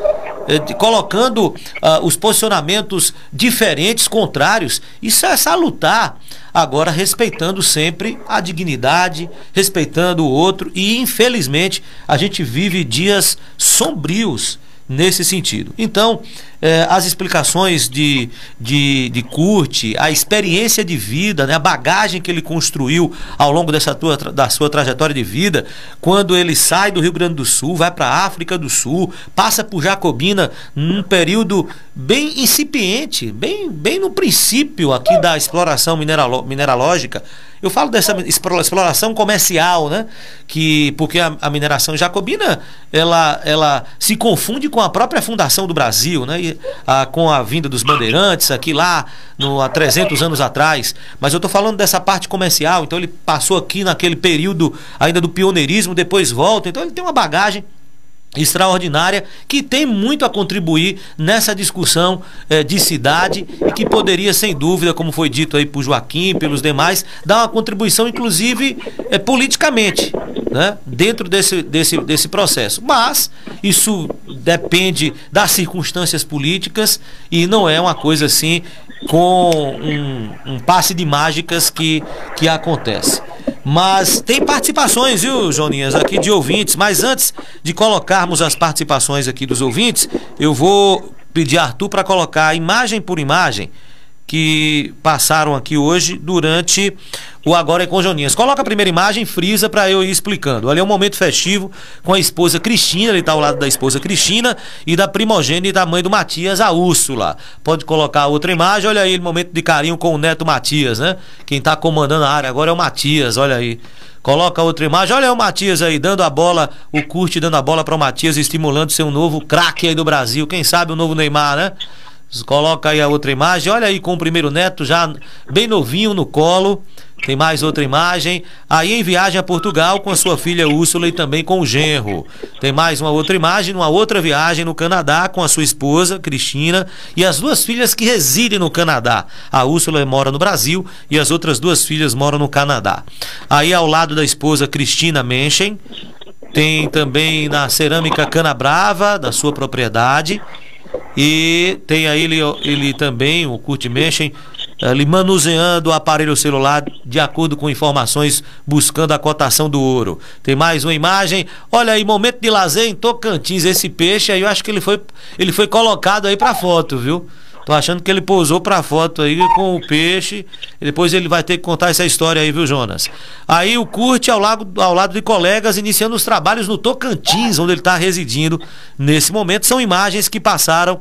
eh, colocando uh, os posicionamentos diferentes, contrários. Isso é salutar. Agora, respeitando sempre a dignidade, respeitando o outro. E, infelizmente, a gente vive dias sombrios nesse sentido. Então, eh, as explicações de, de, de Kurt, a experiência de vida, né, a bagagem que ele construiu ao longo dessa tua, da sua trajetória de vida, quando ele sai do Rio Grande do Sul, vai para a África do Sul, passa por Jacobina num período bem incipiente, bem, bem no princípio aqui da exploração mineralo, mineralógica, eu falo dessa exploração comercial, né? Que, porque a, a, mineração jacobina ela, ela se confunde com a própria fundação do Brasil, né? E, a, com a vinda dos bandeirantes aqui lá no, há 300 anos atrás. Mas eu estou falando dessa parte comercial, então ele passou aqui naquele período ainda do pioneirismo, depois volta, então ele tem uma bagagem extraordinária que tem muito a contribuir nessa discussão eh, de cidade e que poderia, sem dúvida, como foi dito aí por Joaquim, pelos demais, dar uma contribuição, inclusive, eh, politicamente, né, dentro desse, desse, desse processo. Mas isso depende das circunstâncias políticas e não é uma coisa assim com um, um passe de mágicas que, que acontece. Mas tem participações, viu, Joninhas, aqui de ouvintes. Mas antes de colocarmos as participações aqui dos ouvintes, eu vou pedir a Arthur para colocar imagem por imagem que passaram aqui hoje durante o Agora é com Joninhas. Coloca a primeira imagem, frisa para eu ir explicando. Ali é um momento festivo com a esposa Cristina, ele está ao lado da esposa Cristina e da primogênita da mãe do Matias, a Úrsula. Pode colocar outra imagem, olha aí, momento de carinho com o neto Matias, né? Quem está comandando a área agora é o Matias, olha aí. Coloca outra imagem. Olha o Matias aí, dando a bola, o curte dando a bola para o Matias, estimulando ser um novo craque aí do Brasil. Quem sabe o novo Neymar, né? Coloca aí a outra imagem. Olha aí com o primeiro neto já bem novinho no colo. Tem mais outra imagem. Aí em viagem a Portugal com a sua filha Úrsula e também com o genro. Tem mais uma outra imagem, uma outra viagem no Canadá com a sua esposa, Cristina, e as duas filhas que residem no Canadá. A Úrsula mora no Brasil e as outras duas filhas moram no Canadá. Aí ao lado da esposa Cristina Menchen, tem também na cerâmica Cana Brava, da sua propriedade. E tem aí ele, ele também, o Kurt Menchen, ele manuseando o aparelho celular de acordo com informações, buscando a cotação do ouro. Tem mais uma imagem. Olha aí, momento de lazer em Tocantins. Esse peixe aí, eu acho que ele foi, ele foi colocado aí para foto, viu? Tô achando que ele pousou pra foto aí com o peixe. Depois ele vai ter que contar essa história aí, viu, Jonas? Aí o Curte ao lado, ao lado de colegas iniciando os trabalhos no Tocantins, onde ele está residindo nesse momento. São imagens que passaram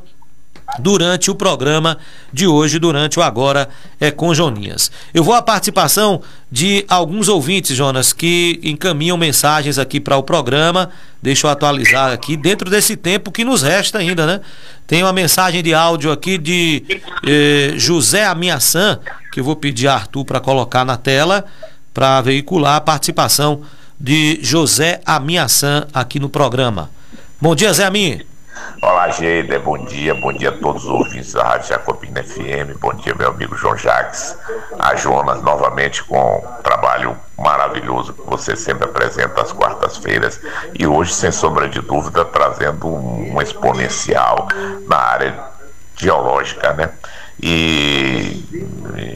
durante o programa de hoje, durante o Agora é com Joninhas. Eu vou à participação de alguns ouvintes, Jonas, que encaminham mensagens aqui para o programa. Deixa eu atualizar aqui, dentro desse tempo que nos resta ainda, né? Tem uma mensagem de áudio aqui de eh, José Amiaçã, que eu vou pedir a Arthur para colocar na tela, para veicular a participação de José Amiaçã aqui no programa. Bom dia, Zé Amin. Olá, Geida, bom dia, bom dia a todos os ouvintes da Rádio Jacobina FM, bom dia, meu amigo João Jacques, a Jonas, novamente com um trabalho maravilhoso que você sempre apresenta às quartas-feiras e hoje, sem sombra de dúvida, trazendo um, um exponencial na área geológica, né? E,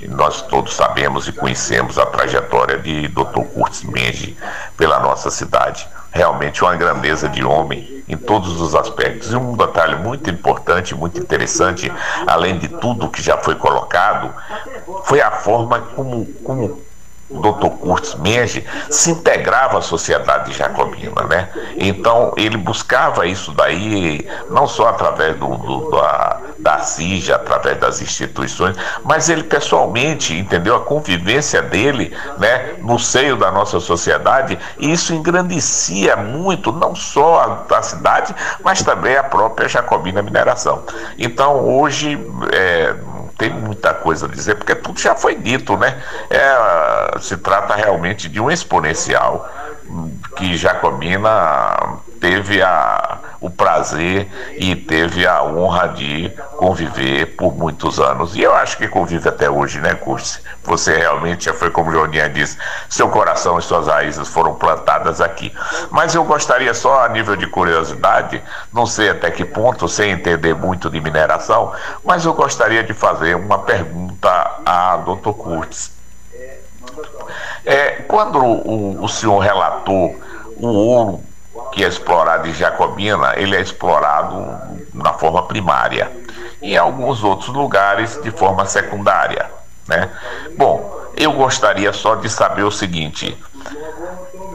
nós todos sabemos e conhecemos a trajetória de Dr. Curtis Mendes pela nossa cidade realmente uma grandeza de homem em todos os aspectos. E um detalhe muito importante, muito interessante, além de tudo que já foi colocado, foi a forma como, como Dr. Curtis Menge se integrava à sociedade jacobina, né? Então ele buscava isso daí não só através do, do da, da CIJA, através das instituições, mas ele pessoalmente entendeu a convivência dele, né, no seio da nossa sociedade e isso engrandecia muito não só a, a cidade, mas também a própria jacobina mineração. Então hoje é, tem muita coisa a dizer, porque tudo já foi dito, né? É, se trata realmente de um exponencial que Jacobina teve a, o prazer e teve a honra de conviver por muitos anos. E eu acho que convive até hoje, né, Curse? Você realmente já foi, como Joninha disse, seu coração e suas raízes foram plantadas aqui. Mas eu gostaria só, a nível de curiosidade, não sei até que ponto, sem entender muito de mineração, mas eu gostaria de fazer uma pergunta a Dr. Curtis. É, quando o, o senhor relatou o ouro que é explorado em Jacobina, ele é explorado na forma primária. Em alguns outros lugares, de forma secundária. Né? Bom, eu gostaria só de saber o seguinte: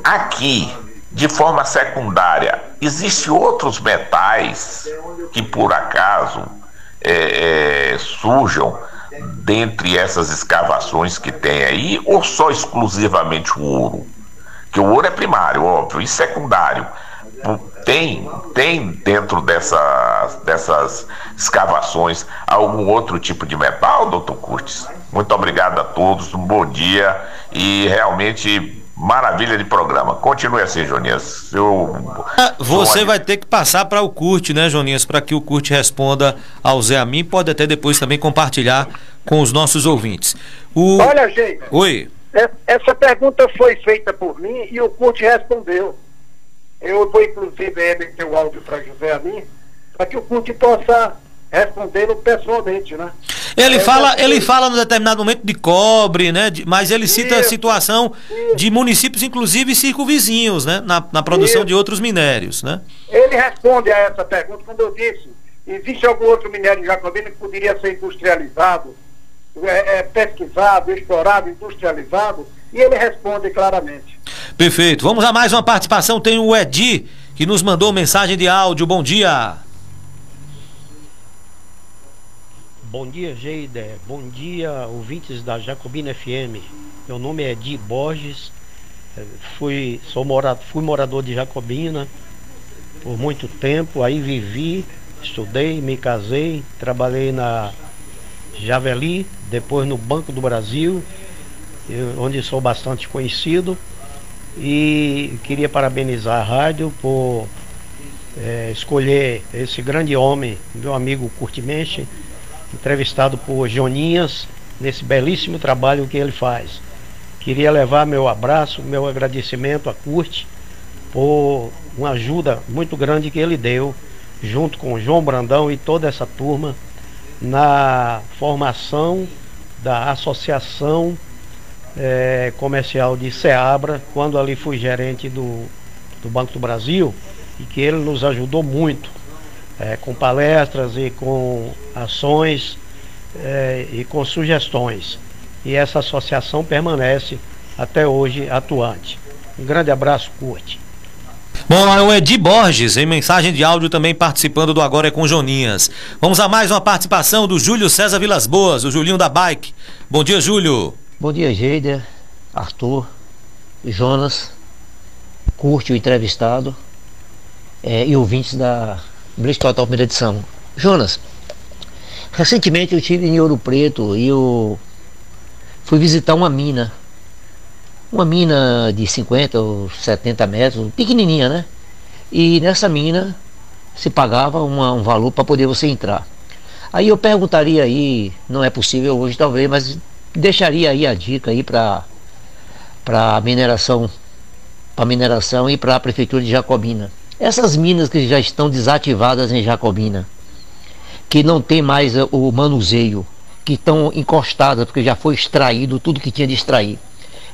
aqui, de forma secundária, existem outros metais que por acaso é, é, surjam dentre essas escavações que tem aí, ou só exclusivamente o ouro? Que o ouro é primário, óbvio, e secundário. Tem, tem dentro dessas, dessas escavações algum outro tipo de metal, doutor Curtis? Muito obrigado a todos, um bom dia e realmente Maravilha de programa. Continue assim, Jonias. Eu... Ah, você vai ter que passar para o Curte, né, Jonias, para que o Curte responda ao Zé a mim. Pode até depois também compartilhar com os nossos ouvintes. O... Olha, gente. Oi. É, essa pergunta foi feita por mim e o Curte respondeu. Eu vou, inclusive, emitir o áudio para José a mim, para que o Curte possa respondê-lo pessoalmente, né? Ele é, fala, ele fala no determinado momento de cobre, né? De, mas ele cita isso, a situação isso. de municípios, inclusive circunvizinhos, né? Na, na produção isso. de outros minérios, né? Ele responde a essa pergunta quando eu disse: existe algum outro minério jacobino que poderia ser industrializado, é, é, pesquisado, explorado, industrializado? E ele responde claramente. Perfeito. Vamos a mais uma participação. Tem o Edi que nos mandou mensagem de áudio. Bom dia. Bom dia, Geida. Bom dia, ouvintes da Jacobina FM. Meu nome é Di Borges. É, fui, sou mora, fui morador de Jacobina por muito tempo. Aí vivi, estudei, me casei, trabalhei na Javeli, depois no Banco do Brasil, onde sou bastante conhecido. E queria parabenizar a rádio por é, escolher esse grande homem, meu amigo Curtimenche entrevistado por Joninhas, nesse belíssimo trabalho que ele faz. Queria levar meu abraço, meu agradecimento a Curte por uma ajuda muito grande que ele deu, junto com João Brandão e toda essa turma, na formação da Associação é, Comercial de Ceabra, quando ali fui gerente do, do Banco do Brasil, e que ele nos ajudou muito é, com palestras e com ações é, e com sugestões. E essa associação permanece até hoje atuante. Um grande abraço, Curte. Bom, é o Edi Borges, em mensagem de áudio também participando do Agora é com Joninhas. Vamos a mais uma participação do Júlio César Vilas Boas, o Julinho da Bike. Bom dia, Júlio. Bom dia, Geider, Arthur, Jonas, curte o entrevistado é, e ouvintes da Blitz Total primeira edição. Jonas, recentemente eu estive em Ouro Preto e eu fui visitar uma mina uma mina de 50 ou 70 metros, pequenininha, né? E nessa mina se pagava uma, um valor para poder você entrar. Aí eu perguntaria aí, não é possível hoje talvez, mas deixaria aí a dica aí para para mineração, para mineração e para a prefeitura de Jacobina. Essas minas que já estão desativadas em Jacobina, que não tem mais o manuseio, que estão encostadas porque já foi extraído tudo que tinha de extrair.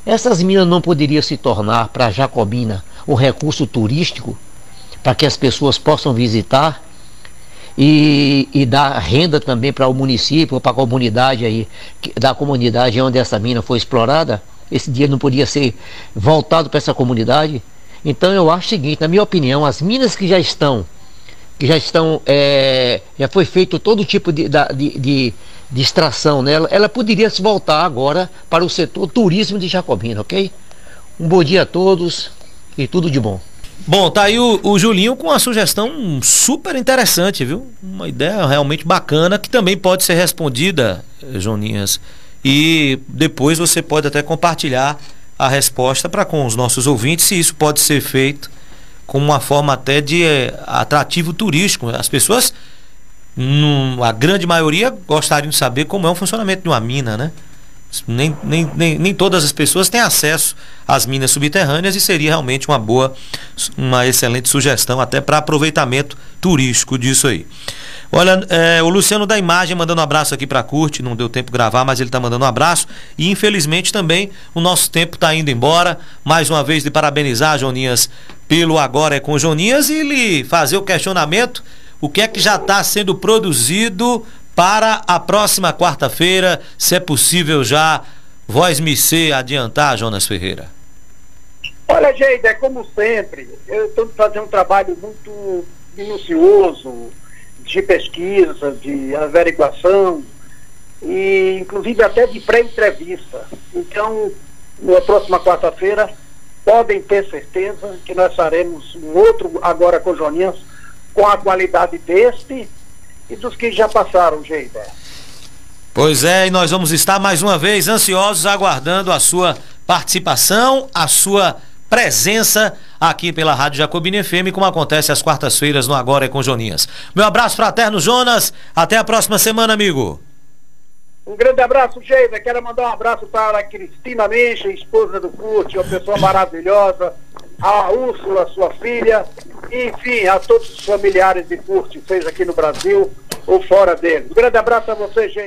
Essas minas não poderiam se tornar para Jacobina um recurso turístico para que as pessoas possam visitar e, e dar renda também para o município, para a comunidade aí, da comunidade onde essa mina foi explorada. Esse dinheiro não podia ser voltado para essa comunidade. Então eu acho o seguinte, na minha opinião, as minas que já estão, que já estão, é, já foi feito todo tipo de, de, de de extração nela, ela poderia se voltar agora para o setor turismo de Jacobina, ok? Um bom dia a todos e tudo de bom. Bom, tá aí o, o, Julinho com uma sugestão super interessante, viu? Uma ideia realmente bacana que também pode ser respondida, Joninhas. E depois você pode até compartilhar a resposta para com os nossos ouvintes, se isso pode ser feito como uma forma até de é, atrativo turístico. As pessoas num, a grande maioria gostariam de saber como é o funcionamento de uma mina, né? Nem, nem, nem, nem todas as pessoas têm acesso às minas subterrâneas e seria realmente uma boa, uma excelente sugestão até para aproveitamento turístico disso aí. Olha, é, o Luciano da Imagem mandando um abraço aqui para a Curte, não deu tempo de gravar, mas ele está mandando um abraço. E infelizmente também o nosso tempo está indo embora. Mais uma vez de parabenizar Joninhas pelo Agora é com Joninhas e lhe fazer o questionamento o que é que já está sendo produzido para a próxima quarta-feira, se é possível já, voz me ser adiantar, Jonas Ferreira. Olha, Geida, é como sempre, eu estou fazendo um trabalho muito minucioso de pesquisa, de averiguação, e inclusive até de pré-entrevista. Então, na próxima quarta-feira, podem ter certeza que nós faremos um outro agora com Joninhas com a qualidade deste e dos que já passaram, Geida. Pois é, e nós vamos estar mais uma vez ansiosos aguardando a sua participação, a sua presença aqui pela Rádio Jacobina FM, como acontece às quartas-feiras no Agora é com Joninhas. Meu abraço fraterno, Jonas. Até a próxima semana, amigo. Um grande abraço, Geida. Quero mandar um abraço para a Cristina Mencha, esposa do Curte, uma pessoa maravilhosa a Úrsula, sua filha, enfim, a todos os familiares de Curte, seja aqui no Brasil ou fora dele. Um grande abraço a você, gente.